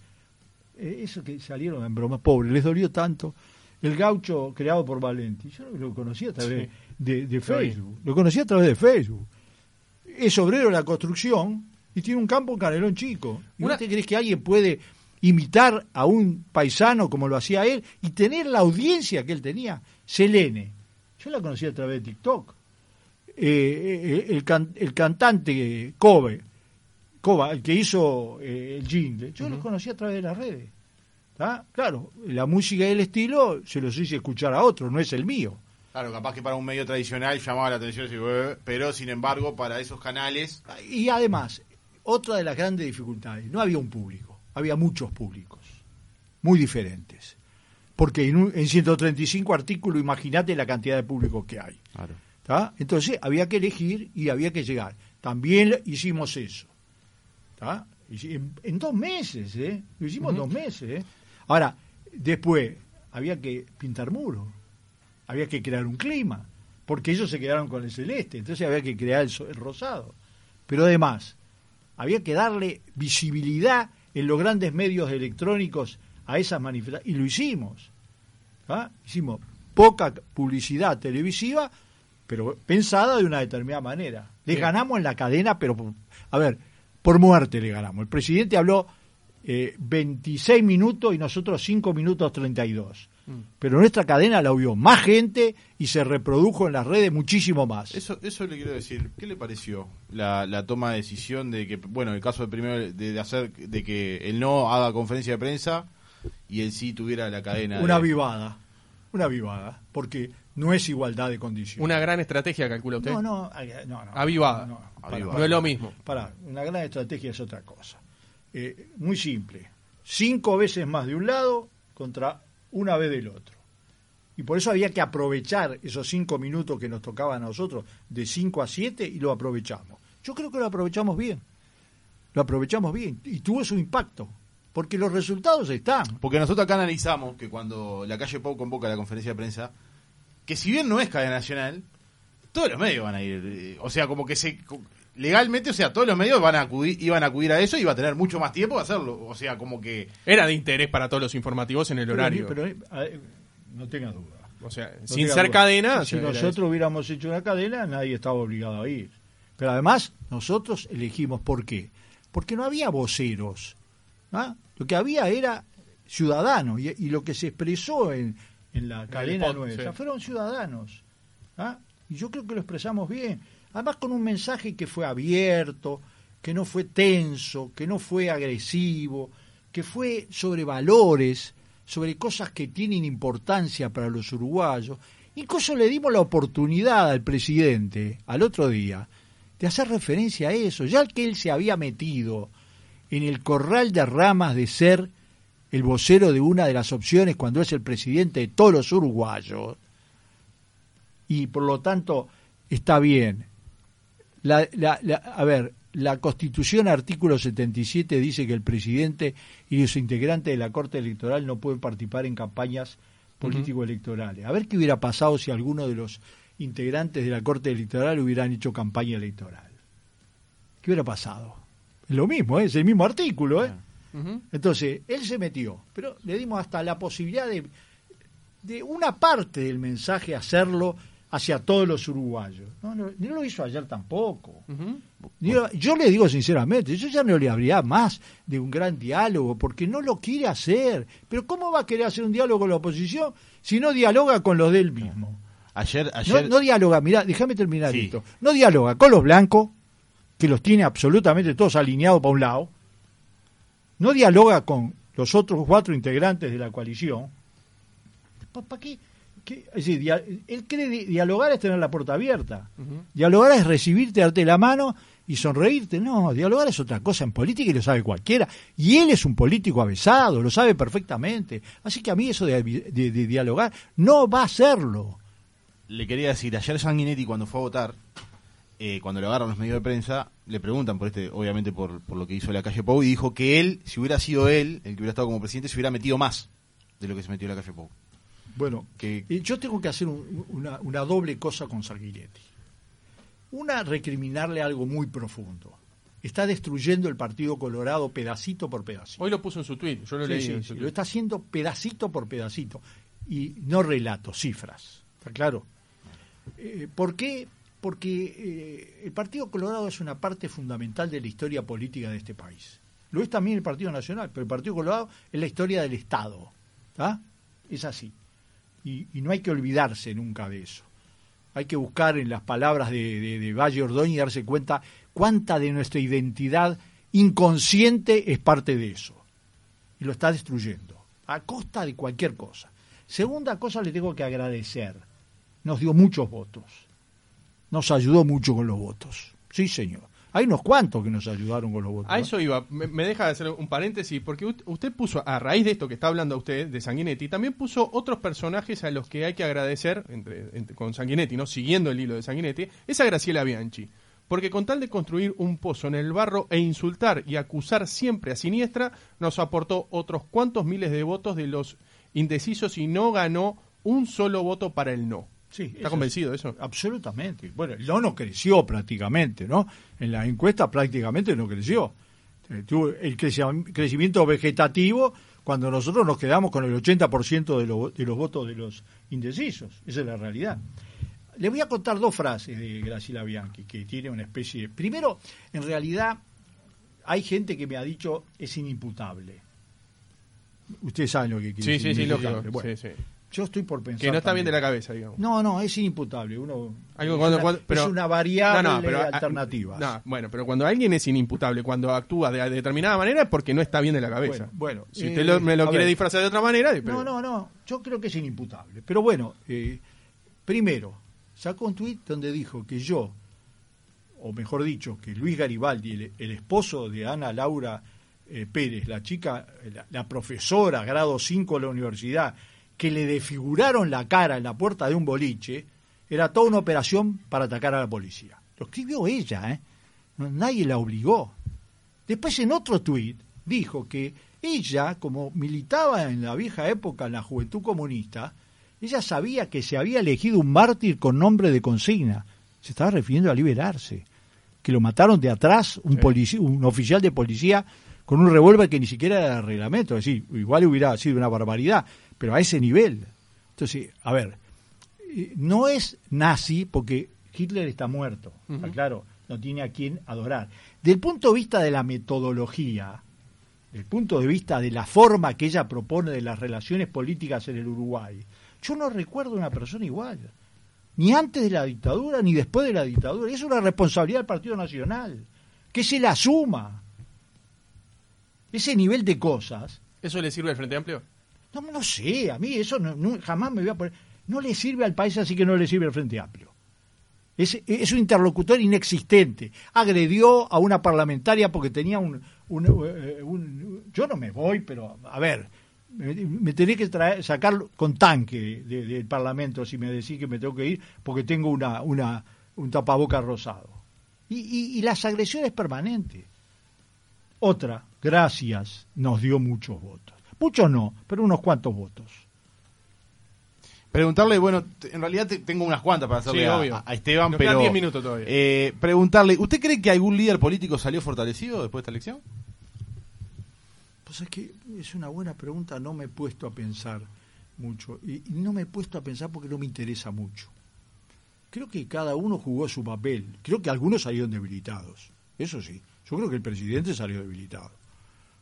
eh, eso que salieron en broma, pobre, les dolió tanto. El gaucho creado por Valenti, yo lo conocí a través Sí. de. Facebook, lo conocí a través de Facebook. Es obrero de la construcción y tiene un campo en Canelón Chico. ¿Y Una- te crees que alguien puede imitar a un paisano como lo hacía él y tener la audiencia que él tenía? Selene, yo la conocí a través de TikTok. Eh, eh, el, can- el cantante Kobe, Koba, el que hizo eh, el jingle, yo lo conocí a través de las redes. ¿Tá? Claro, la música y el estilo se los hice escuchar a otros, no es el mío. Claro, capaz que para un medio tradicional llamaba la atención, pero sin embargo para esos canales Y además, otra de las grandes dificultades, no había un público, había muchos públicos, muy diferentes. Porque en, un- en 135 artículos, imagínate la cantidad de públicos que hay. ¿tá? Entonces había que elegir y había que llegar. También hicimos eso. ¿tá? En, en dos meses, ¿eh? Lo hicimos en dos meses, ¿eh? Ahora, después, había que pintar muros, había que crear un clima, porque ellos se quedaron con el celeste, entonces había que crear el, el rosado. Pero además, había que darle visibilidad en los grandes medios electrónicos a esas manifestaciones, y lo hicimos. ¿ah? Hicimos poca publicidad televisiva, pero pensada de una determinada manera. Le ganamos en la cadena, pero, a ver, por muerte le ganamos. El presidente habló eh, 26 minutos y nosotros 5 minutos 32. Pero nuestra cadena la vio más gente y se reprodujo en las redes muchísimo más. Eso, eso le quiero decir. ¿Qué le pareció la, la toma de decisión de que, bueno, el caso de primero de, de hacer, de que el no haga conferencia de prensa y el sí tuviera la cadena? Una de- vivada, una vivada, porque no es igualdad de condiciones. Una gran estrategia, calcula usted. No, no, ay, no, no. Avivada. No, Avivada. pará, No es lo mismo. Pará, una gran estrategia es otra cosa. Eh, muy simple. Cinco veces más de un lado contra una vez del otro. Y por eso había que aprovechar esos cinco minutos que nos tocaban a nosotros, de cinco a siete, y lo aprovechamos. Yo creo que lo aprovechamos bien. Lo aprovechamos bien. Y tuvo su impacto. Porque los resultados están. Porque nosotros acá analizamos que cuando la calle Pau convoca la conferencia de prensa, que si bien no es cadena nacional, todos los medios van a ir. eh, O sea, como que se. Legalmente, o sea, todos los medios van a acudir, iban a acudir a eso y va a tener mucho más tiempo de hacerlo. O sea, como que. Era de interés para todos los informativos en el horario. Pero, pero, a ver, no tenga duda. o sea, No sin ser duda. cadena. Si nosotros hubiéramos hecho una cadena, nadie estaba obligado a ir. Pero además, nosotros elegimos por qué. Porque no había voceros. ¿ah? Lo que había era ciudadanos. Y, y lo que se expresó en, en la cadena nuestra sí. fueron ciudadanos. ¿ah? Y yo creo que lo expresamos bien. Además, con un mensaje que fue abierto, que no fue tenso, que no fue agresivo, que fue sobre valores, sobre cosas que tienen importancia para los uruguayos. Incluso le dimos la oportunidad al presidente, al otro día, de hacer referencia a eso, ya que él se había metido en el corral de ramas de ser el vocero de una de las opciones cuando es el presidente de todos los uruguayos. Y por lo tanto está bien. La, la- la- a ver, la Constitución, artículo 77, dice que el presidente y los integrantes de la Corte Electoral no pueden participar en campañas político-electorales. A ver qué hubiera pasado si alguno de los integrantes de la Corte Electoral hubieran hecho campaña electoral. ¿Qué hubiera pasado? Es lo mismo, ¿eh? es el mismo artículo. ¿eh? Ujú. Entonces, él se metió, pero le dimos hasta la posibilidad de, de una parte del mensaje hacerlo hacia todos los uruguayos. No, no, no lo hizo ayer tampoco. Yo le digo sinceramente, yo ya no le habría más de un gran diálogo, porque no lo quiere hacer. Pero ¿cómo va a querer hacer un diálogo con la oposición si no dialoga con los de él mismo? Ayer. No, ayer no dialoga, mira, déjame terminar Sí. esto. No dialoga con los blancos, que los tiene absolutamente todos alineados para un lado. No dialoga con los otros cuatro integrantes de la coalición. ¿Para qué? ¿Qué? Es decir, dia- él cree di- dialogar es tener la puerta abierta. Dialogar es recibirte, darte la mano y sonreírte. No, dialogar es otra cosa en política y lo sabe cualquiera. Y él es un político avesado, lo sabe perfectamente. Así que a mí eso de, de- de dialogar no va a serlo. le quería decir, ayer Sanguinetti cuando fue a votar, eh, cuando lo agarran los medios de prensa, le preguntan por este, obviamente por, por lo que hizo la calle Pou, y dijo que él, si hubiera sido él, el que hubiera estado como presidente, se hubiera metido más de lo que se metió la calle Pou. Bueno, Que- yo tengo que hacer un- una, una doble cosa con Sanguinetti. Una, recriminarle algo muy profundo. Está destruyendo el Partido Colorado pedacito por pedacito. Hoy lo puso en su tweet. Yo lo Sí, leí. sí, en sí, su lo está haciendo pedacito por pedacito. Y no relato, cifras. ¿Está claro? Eh, ¿Por qué? Porque eh, el Partido Colorado es una parte fundamental de la historia política de este país. Lo es también el Partido Nacional, pero el Partido Colorado es la historia del Estado. ¿tá? Es así. Y, no hay que olvidarse nunca de eso. Hay que buscar en las palabras de, de, de Valle Ordóñez y darse cuenta cuánta de nuestra identidad inconsciente es parte de eso. Y lo está destruyendo, a costa de cualquier cosa. Segunda cosa, le tengo que agradecer. Nos dio muchos votos. Nos ayudó mucho con los votos. Sí, señor. Hay unos cuantos que nos ayudaron con los votos. A ¿no? eso iba. Me, me deja de hacer un paréntesis, porque usted puso, a raíz de esto que está hablando usted, de Sanguinetti, también puso otros personajes a los que hay que agradecer, entre, entre- con Sanguinetti, ¿no? Siguiendo el hilo de Sanguinetti, es a Graciela Bianchi. porque con tal de construir un pozo en el barro e insultar y acusar siempre a Siniestra, nos aportó otros cuantos miles de votos de los indecisos y no ganó un solo voto para el no. Sí, ¿Está eso convencido de eso? Absolutamente. Bueno, el no no creció prácticamente, ¿no? En la encuesta prácticamente no creció. Eh, tuvo el creci- crecimiento vegetativo cuando nosotros nos quedamos con el 80% de, lo- de los votos de los indecisos. Esa es la realidad. Le voy a contar dos frases de Graciela Bianchi, que tiene una especie de... Primero, en realidad, hay gente que me ha dicho es inimputable. Ustedes saben lo que quiere Sí, decir. sí, sí, inimputable. lógico. Bueno, Sí, sí. Yo estoy por pensar... Que no está bien de la cabeza, digamos. No, no, es inimputable. Uno, Algo es, cuando- una, cuando- pero- es una variable No, no, pero, ah, alternativa. no, bueno, pero cuando alguien es inimputable, cuando actúa de, de determinada manera es porque no está bien de la cabeza. Bueno, bueno, si eh, usted lo- me lo quiere ver. disfrazar de otra manera, pero- No, no, no. Yo creo que es inimputable. Pero bueno, eh, primero, sacó un tuit donde dijo que yo, o mejor dicho, que Luis Garibaldi, el, el esposo de Ana Laura eh, Pérez, la chica, eh, la, la profesora, grado 5 de la universidad, que le desfiguraron la cara en la puerta de un boliche, era toda una operación para atacar a la policía. Lo escribió ella, ¿eh? Nadie la obligó. Después en otro tuit dijo que ella, como militaba en la vieja época en la juventud comunista, ella sabía que se había elegido un mártir con nombre de consigna. Se estaba refiriendo a liberarse. Que lo mataron de atrás un, polici- un oficial de policía con un revólver que ni siquiera era de reglamento. Es decir, igual hubiera sido una barbaridad, pero a ese nivel. Entonces, a ver, eh, no es nazi porque Hitler está muerto, está claro, no tiene a quién adorar. Del punto de vista de la metodología, del punto de vista de la forma que ella propone de las relaciones políticas en el Uruguay, yo no recuerdo una persona igual, ni antes de la dictadura ni después de la dictadura. Es una responsabilidad del Partido Nacional, que se la asuma. Ese nivel de cosas ¿Eso le sirve al Frente Amplio? no, no sé, a mí eso no, no- jamás me voy a poner. No le sirve al país, así que no le sirve al Frente Amplio. Es, es un interlocutor inexistente. Agredió a una parlamentaria porque tenía un, un- eh, un- Yo no me voy, pero a ver, me, me tenés que traer, sacar con tanque de- del Parlamento si me decís que me tengo que ir porque tengo una, una, un tapaboca rosado. Y, y- y las agresiones permanentes. Otra, gracias, nos dio muchos votos. Muchos no, pero unos cuantos votos. Preguntarle, bueno, en realidad te- tengo unas cuantas para hacerle Sí, a, obvio. a Esteban, Nos pero... quedan 10 minutos todavía. eh, preguntarle, ¿usted cree que algún líder político salió fortalecido después de esta elección? Pues es que es una buena pregunta, no me he puesto a pensar mucho. Y, y no me he puesto a pensar porque no me interesa mucho. Creo que cada uno jugó su papel. Creo que algunos salieron debilitados. Eso sí. Yo creo que el presidente salió debilitado.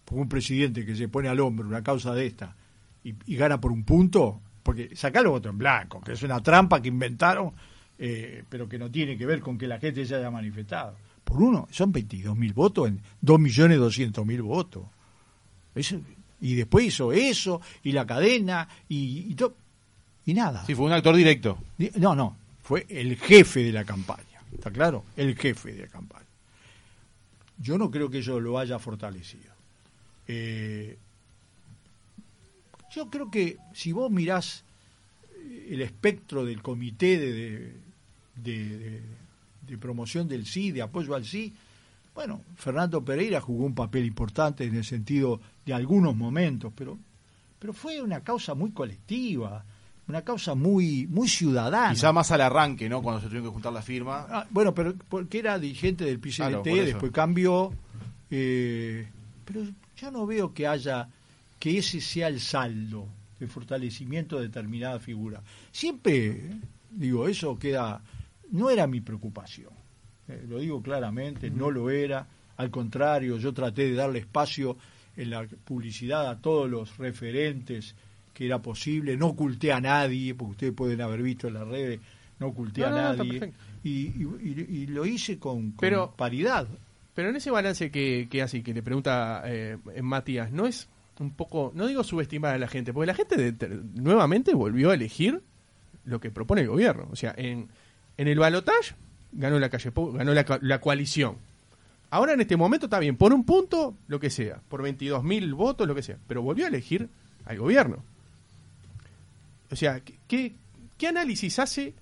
Porque un presidente que se pone al hombro una causa de esta y, y gana por un punto, porque sacar los votos en blanco, que es una trampa que inventaron, eh, pero que no tiene que ver con que la gente se haya manifestado. Por uno, son 22.000 votos en 2.200.000 votos. Eso- y después hizo eso, y la cadena, y, y, to- y nada. Sí, fue un actor directo. Di- No, no, fue el jefe de la campaña, ¿está claro? El jefe de la campaña. Yo no creo que eso lo haya fortalecido. Eh, yo creo que si vos mirás eh, el espectro del comité de- de- de promoción del sí, de apoyo al sí, bueno, Fernando Pereira jugó un papel importante en el sentido de algunos momentos, pero, pero fue una causa muy colectiva, una causa muy, muy ciudadana. Quizá más al arranque, ¿no? Cuando se tuvieron que juntar la firma. Ah, bueno, pero porque era dirigente del por eso. después cambió, eh, pero yo no veo que haya, que ese sea el saldo de fortalecimiento de determinada figura. Siempre, digo, eso queda, no era mi preocupación, eh, lo digo claramente, no lo era, al contrario, yo traté de darle espacio en la publicidad a todos los referentes que era posible, no oculté a nadie, porque ustedes pueden haber visto en las redes, no oculté No, a no, nadie, y, y- lo hice con, con Pero- paridad. Pero en ese balance que, que hace, que le pregunta eh, Matías, ¿no es un poco, no digo subestimar a la gente, porque la gente de- nuevamente volvió a elegir lo que propone el gobierno. O sea, en, en el balotaje ganó la calle ganó la, la coalición. Ahora en este momento está bien, por un punto, lo que sea, por 22 mil votos, lo que sea, pero volvió a elegir al gobierno. O sea, ¿qué, qué análisis hace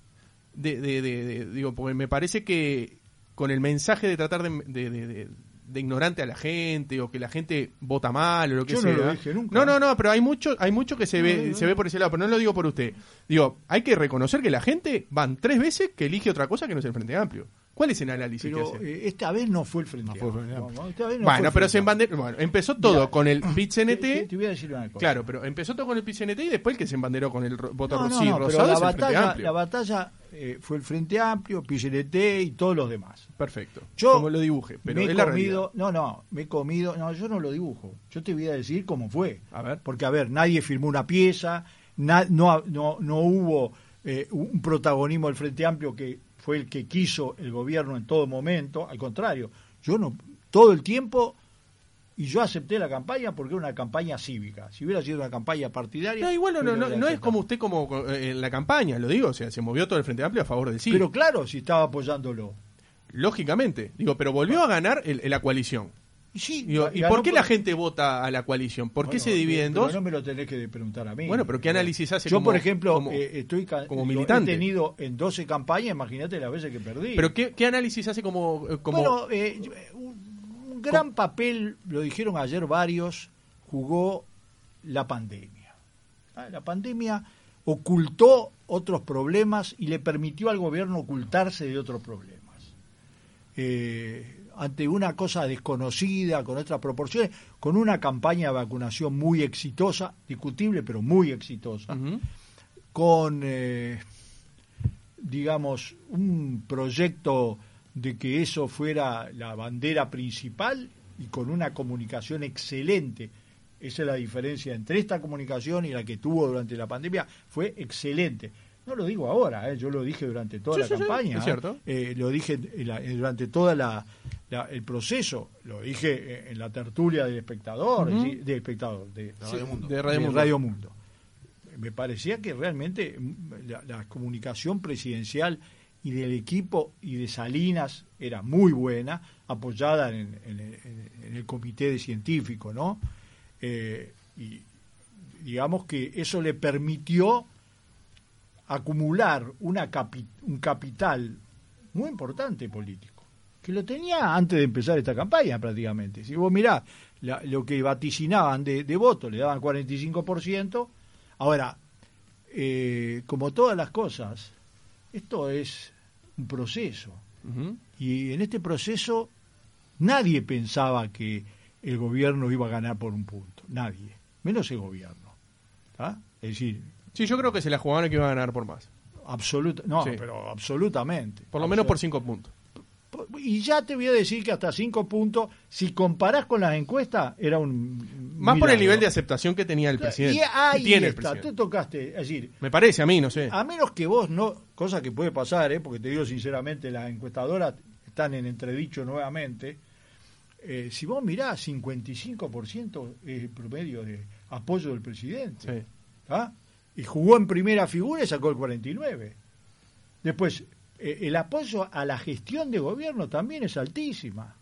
de, de- de- de- digo, porque me parece que con el mensaje de tratar de, de- ignorante a la gente o que la gente vota mal o lo que Yo no sea. lo dije nunca. No, no, no, pero hay mucho, hay mucho que se No, ve, no, no. se ve por ese lado, pero no lo digo por usted. Digo, hay que reconocer que la gente van tres veces que elige otra cosa que no es el Frente Amplio. ¿Cuál es el análisis Pero que hace? eh, esta vez no fue el Frente No fue esta vez bueno, fue pero se embanderó, bueno, empezó todo con el Te, te- PIT-CNT. te voy a decir una cosa. Claro, pero empezó todo con el PIT-CNT y después el que se embanderó con el voto rosí no, pero rosado la es el Frente batalla, la batalla eh, fue el Frente Amplio, PCNT y todos los demás. Perfecto. Yo como lo dibuje, pero me es la comido, realidad. no, no, me he comido, no, yo no lo dibujo. Yo te voy a decir cómo fue. A ver. Porque, a ver, nadie firmó una pieza, na- no, no, no hubo eh, un protagonismo del Frente Amplio que fue el que quiso el gobierno en todo momento. Al contrario, yo no, todo el tiempo, y yo acepté la campaña porque era una campaña cívica. Si hubiera sido una campaña partidaria. No, igual no, no, es como usted como eh, en la campaña, lo digo, o sea, se movió todo el Frente Amplio a favor del sí. Pero claro, si estaba apoyándolo. Lógicamente, digo, pero volvió a ganar el- la coalición. Y, sí, Digo, ¿Y ganó por qué la gente vota a la coalición? ¿Por qué Bueno, se divide en pero dos? No me lo tenés que preguntar a mí. Bueno, pero ¿qué análisis hace Yo, como- por ejemplo, como- eh, estoy como militante? He tenido en 12 campañas, imagínate las veces que perdí. ¿Pero qué, qué análisis hace como... eh, como Bueno, eh, un, un gran papel, lo dijeron ayer varios, jugó la pandemia. Ah, La pandemia ocultó otros problemas y le permitió al gobierno ocultarse de otros problemas. Eh, ante una cosa desconocida, con otras proporciones, con una campaña de vacunación muy exitosa, discutible, pero muy exitosa, con, eh, digamos, un proyecto de que eso fuera la bandera principal y con una comunicación excelente. Esa es la diferencia entre esta comunicación y la que tuvo durante la pandemia. Fue excelente. No lo digo ahora, eh, yo lo dije durante toda Sí, la sí, sí, campaña. es cierto. eh, lo dije la- durante todo el proceso. Lo dije eh, en la tertulia del espectador, decir, del espectador, de, Radio Mundo. De de Radio Radio, Mundo. Me parecía que realmente mm, la, la comunicación presidencial y del equipo y de Salinas era muy buena, apoyada en, en- en- en el comité de científicos, ¿no? Eh, y digamos que eso le permitió acumular una capi- un capital muy importante político, que lo tenía antes de empezar esta campaña prácticamente. Si vos mirás la- lo que vaticinaban de, de votos, le daban 45%, ahora, eh, como todas las cosas, esto es un proceso. Y en este proceso nadie pensaba que el gobierno iba a ganar por un punto, nadie, menos el gobierno. ¿tá? Es decir, Sí, yo creo que se la jugaban y que iba a ganar por más. absoluta, no, Sí. pero absolutamente. Por lo menos por cinco puntos. Y ya te voy a decir que hasta cinco puntos, si comparás con las encuestas, era un... Más por el nivel de aceptación que tenía el presidente. Y ahí tiene el presidente. tú tocaste, es decir, Me parece a mí, no sé. a menos que vos no, cosa que puede pasar, ¿eh? porque te digo sinceramente, las encuestadoras están en entredicho nuevamente, eh, si vos mirás, 55% es el promedio de apoyo del presidente. Sí. ¿tá? Y jugó en primera figura y sacó el 49. Después, eh, el apoyo a la gestión de gobierno también es altísima.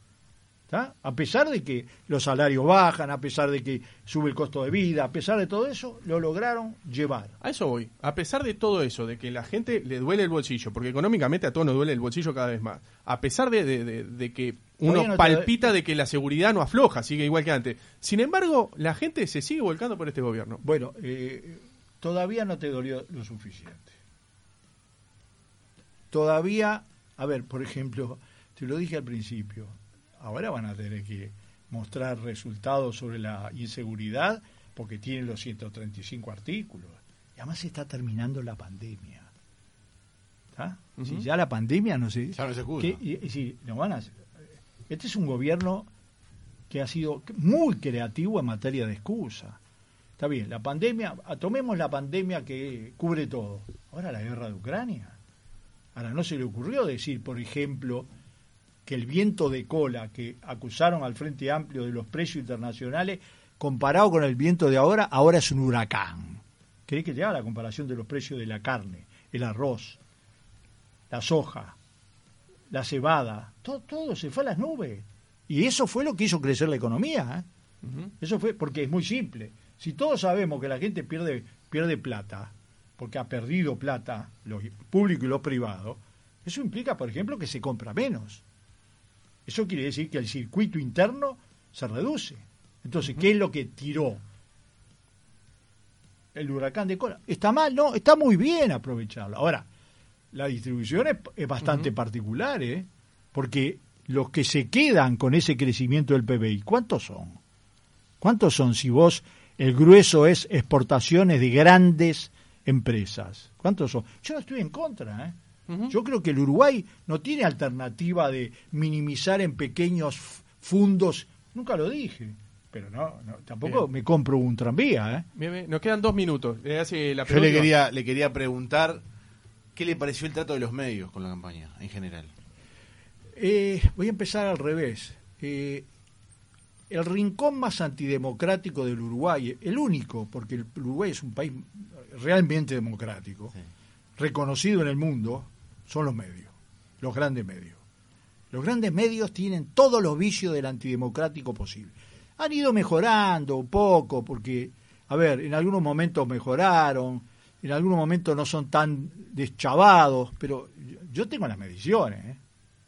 ¿tá? A pesar de que los salarios bajan, a pesar de que sube el costo de vida, a pesar de todo eso, lo lograron llevar. A eso voy. A pesar de todo eso, de que la gente le duele el bolsillo, porque económicamente a todos nos duele el bolsillo cada vez más, a pesar de, de- de- de que uno no palpita de que la seguridad no afloja, sigue igual que antes, sin embargo, la gente se sigue volcando por este gobierno. Bueno, eh, todavía no te dolió lo suficiente. Todavía, a ver, por ejemplo, te lo dije al principio, ahora van a tener que mostrar resultados sobre la inseguridad porque tienen los 135 artículos. Y además se está terminando la pandemia. Si ya la pandemia no sé. Ya no se excusa. que- y- y si nos van a- este es un gobierno que ha sido muy creativo en materia de excusa. Está bien, la pandemia, ah, tomemos la pandemia que cubre todo. Ahora la guerra de Ucrania. Ahora no se le ocurrió decir, por ejemplo, que el viento de cola que acusaron al Frente Amplio de los precios internacionales, comparado con el viento de ahora, ahora es un huracán. ¿Querés que te haga la comparación de los precios de la carne, el arroz, la soja, la cebada? Todo, todo se fue a las nubes. Y eso fue lo que hizo crecer la economía. ¿eh? Eso fue porque es muy simple. Si todos sabemos que la gente pierde, pierde plata, porque ha perdido plata, los públicos y los privados, eso implica, por ejemplo, que se compra menos. Eso quiere decir que el circuito interno se reduce. Entonces, ¿qué es lo que tiró? El huracán de cola. ¿Está mal? No, está muy bien aprovecharlo. Ahora, la distribución es, es bastante particular, ¿eh? Porque los que se quedan con ese crecimiento del PBI, ¿cuántos son? ¿Cuántos son si vos el grueso es exportaciones de grandes empresas? ¿Cuántos son? Yo no estoy en contra, ¿eh? Yo creo que el Uruguay no tiene alternativa de minimizar en pequeños fundos. Nunca lo dije, pero no, no, tampoco Bien. me compro un tranvía, ¿eh? Bien, bien, Nos quedan dos minutos. Le hace la Yo le quería, le quería preguntar qué le pareció el trato de los medios con la campaña en general. Eh, voy a empezar al revés. Eh, el rincón más antidemocrático del Uruguay, el único, porque el Uruguay es un país realmente democrático, Sí. reconocido en el mundo, son los medios, los grandes medios. Los grandes medios tienen todos los vicios del antidemocrático posible. Han ido mejorando un poco, porque, a ver, en algunos momentos mejoraron, en algunos momentos no son tan deschavados, pero yo- yo tengo las mediciones. ¿eh?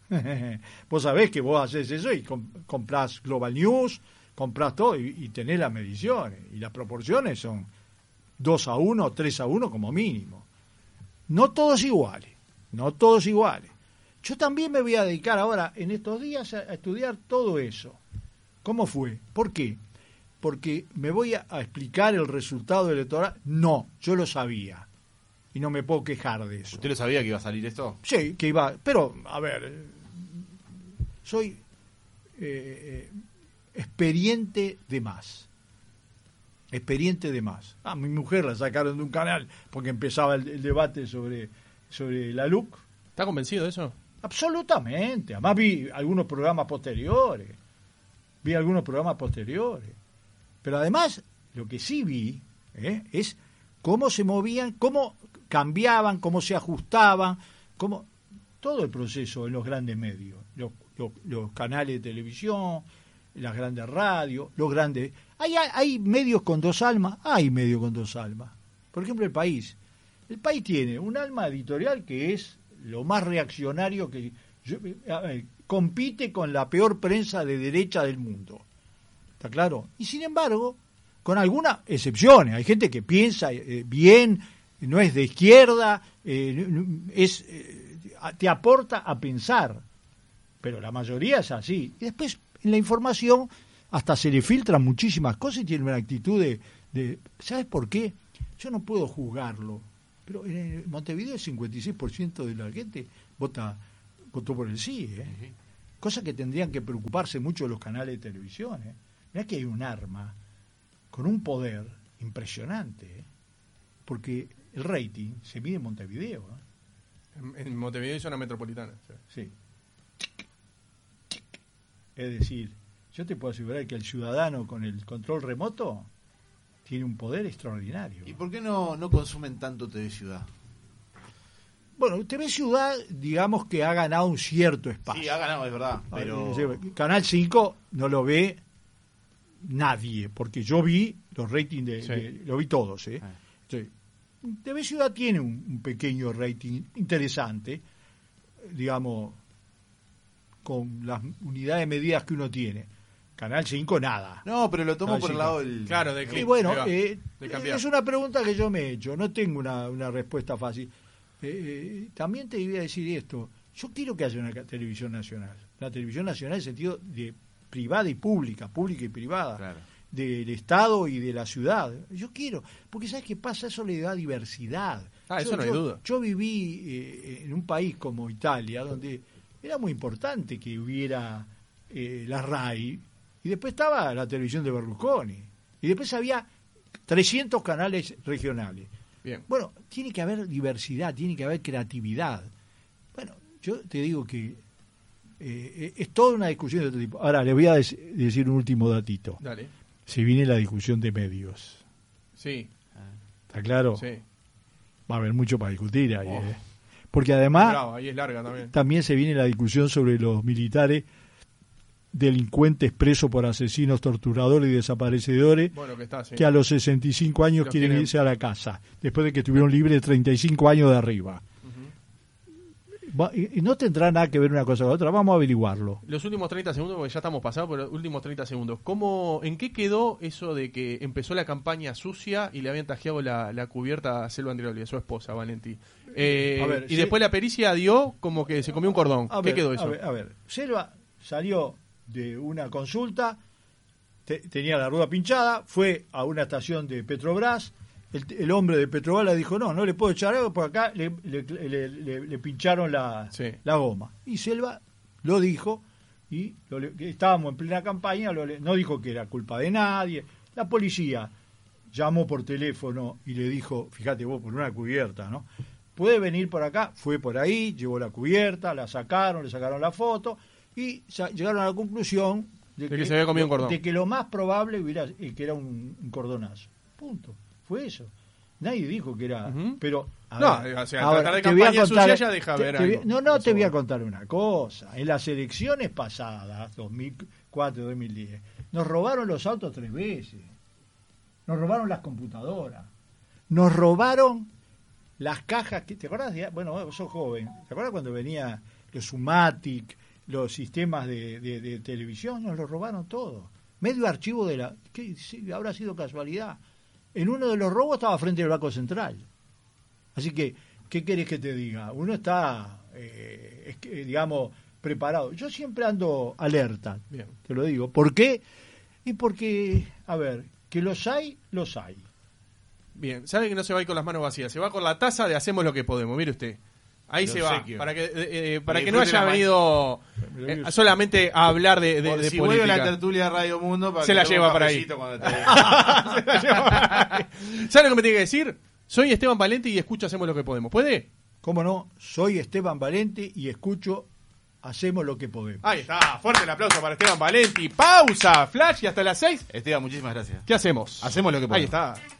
vos sabés que vos haces eso y com- comprás Global News, comprás todo y, y tenés las mediciones. Y las proporciones son 2 a 1, 3 a 1 como mínimo. No todos iguales, no todos iguales. Yo también me voy a dedicar ahora, en estos días, a, a estudiar todo eso. ¿Cómo fue? ¿Por qué? Porque me voy a, a explicar el resultado electoral. No, yo lo sabía. Y no me puedo quejar de eso. ¿Usted lo sabía que iba a salir esto? Sí, que iba. Pero, a ver, soy eh, eh, experiente de más. Experiente de más. A mi mujer la sacaron de un canal porque empezaba el, el debate sobre, sobre la LUC. ¿Está convencido de eso? Absolutamente. Además vi algunos programas posteriores. Vi algunos programas posteriores. Pero además, lo que sí vi ¿eh? es cómo se movían, cómo cambiaban, cómo se ajustaban, cómo todo el proceso en los grandes medios, los, los- canales de televisión, las grandes radios, los grandes... ¿Hay, hay medios con dos almas? Hay medios con dos almas. Por ejemplo, el país. El país tiene un alma editorial que es lo más reaccionario que... compite con la peor prensa de derecha del mundo. ¿Está claro? Y sin embargo, con algunas excepciones. Hay gente que piensa eh, bien, no es de izquierda, eh, es, eh, te aporta a pensar. Pero la mayoría es así. Y después, en la información, hasta se le filtran muchísimas cosas y tiene una actitud de, de- ¿Sabes por qué? Yo no puedo juzgarlo. Pero en Montevideo el 56% de la gente vota votó por el sí. ¿eh? Cosa que tendrían que preocuparse mucho los canales de televisión. ¿eh? Mirá que hay un arma con un poder impresionante. ¿eh? Porque el rating se mide en Montevideo. ¿eh? En, en Montevideo y zona metropolitana. sí. Sí. Es decir, yo te puedo asegurar que el ciudadano con el control remoto tiene un poder extraordinario. ¿Y por qué no, no consumen tanto TV Ciudad? Bueno, TV Ciudad, digamos que ha ganado un cierto espacio. Sí, ha ganado, es verdad. Ah, Pero Canal 5 no lo ve nadie, porque yo vi los ratings de, Sí. de- lo vi todos, ¿eh? Ah. Sí. TV Ciudad tiene un, un pequeño rating interesante, digamos, con las unidades de medidas que uno tiene. Canal 5 nada. No, pero lo tomo por el lado del. Claro, de Y clip. bueno, ahí va, eh, de cambiar. es una pregunta que yo me he hecho, no tengo una, una respuesta fácil. Eh, eh, también te voy a decir esto, yo quiero que haya una televisión nacional, una televisión nacional en el sentido de privada y pública, pública y privada, Claro. del Estado y de la ciudad. Yo quiero, porque ¿sabes qué pasa? Eso le da diversidad. Ah, Yo- eso no hay yo- duda. Yo viví eh, en un país como Italia, donde era muy importante que hubiera eh, la RAI, y después estaba la televisión de Berlusconi, y después había 300 canales regionales. Bien. Bueno, tiene que haber diversidad, tiene que haber creatividad. Bueno, yo te digo que eh, es toda una discusión de otro tipo. Ahora, le voy a dec- decir un último datito. Dale. Se viene la discusión de medios. Sí, ¿Está claro? sí. Va a haber mucho para discutir ahí. Oh. ¿eh? Porque además Bravo, ahí es larga también. también se viene la discusión sobre los militares delincuentes presos por asesinos, torturadores y desaparecedores Bueno, que está, sí. que a los 65 años quieren quieren- irse a la casa, después de que estuvieron libres 35 años de arriba. Va- Y, y no tendrá nada que ver una cosa con otra. Vamos a averiguarlo. Los últimos 30 segundos, porque ya estamos pasados, pero los últimos 30 segundos. ¿Cómo, ¿En qué quedó eso de que empezó la campaña sucia y le habían tajeado la, la cubierta a Selva Andreoli, a su esposa, Valenti? Eh, A ver, y después la pericia dio como que se comió un cordón. A ¿Qué ver, quedó A eso? ver, a ver. Selva salió de una consulta, te- tenía la rueda pinchada, fue a una estación de Petrobras. El, el hombre de Petrobras le dijo: No, no le puedo echar algo porque acá le, le- le- le- le pincharon la, Sí. la goma. Y Selva lo dijo y lo estábamos en plena campaña, lo no dijo que era culpa de nadie. La policía llamó por teléfono y le dijo, fíjate vos, por una cubierta, ¿no? Puede venir por acá, fue por ahí, llevó la cubierta, la sacaron, le sacaron la foto y llegaron a la conclusión De que se había comido un cordón. de que lo más probable hubiera, eh, que era un, un cordonazo. Punto. Fue eso. Nadie dijo que era, pero No, ver, o sea, ahora, tratar de te voy a campaña contar- sucia ya deja te- ver te algo. No, no, te voy a contar una cosa. En las elecciones pasadas, 2004 2010, nos robaron los autos tres veces. Nos robaron las computadoras. Nos robaron las cajas. Que, ¿Te acuerdas? de- Bueno, vos sos joven. ¿Te acuerdas cuando venía los Sumatic, los sistemas de, de- de televisión? Nos lo robaron todo. Medio archivo de la. ¿qué? Sí, habrá sido casualidad. En uno de los robos estaba frente al Banco Central. Así que, ¿qué querés que te diga? Uno está, eh, digamos, preparado. Yo siempre ando alerta, Bien. te lo digo. ¿Por qué? Y porque, a ver, que los hay, los hay. Bien, sabe que no se va a ir con las manos vacías, se va con la taza de hacemos lo que podemos, mire usted. Ahí se va, para que, eh, eh, para Que no haya venido eh, solamente a hablar de, de, Por de si vuelve política. la tertulia de Radio Mundo, para Se que la lleva para ahí. cuando te- ¿Sabe lo que me tiene que decir? Soy Esteban Valente y escucho Hacemos lo que podemos. ¿Puede? ¿Cómo no? Soy Esteban Valente y escucho Hacemos lo que podemos. Ahí está, fuerte el aplauso para Esteban Valenti. Pausa, flash y hasta las 6. Esteban, muchísimas gracias. ¿Qué hacemos? Hacemos lo que Ahí podemos. está.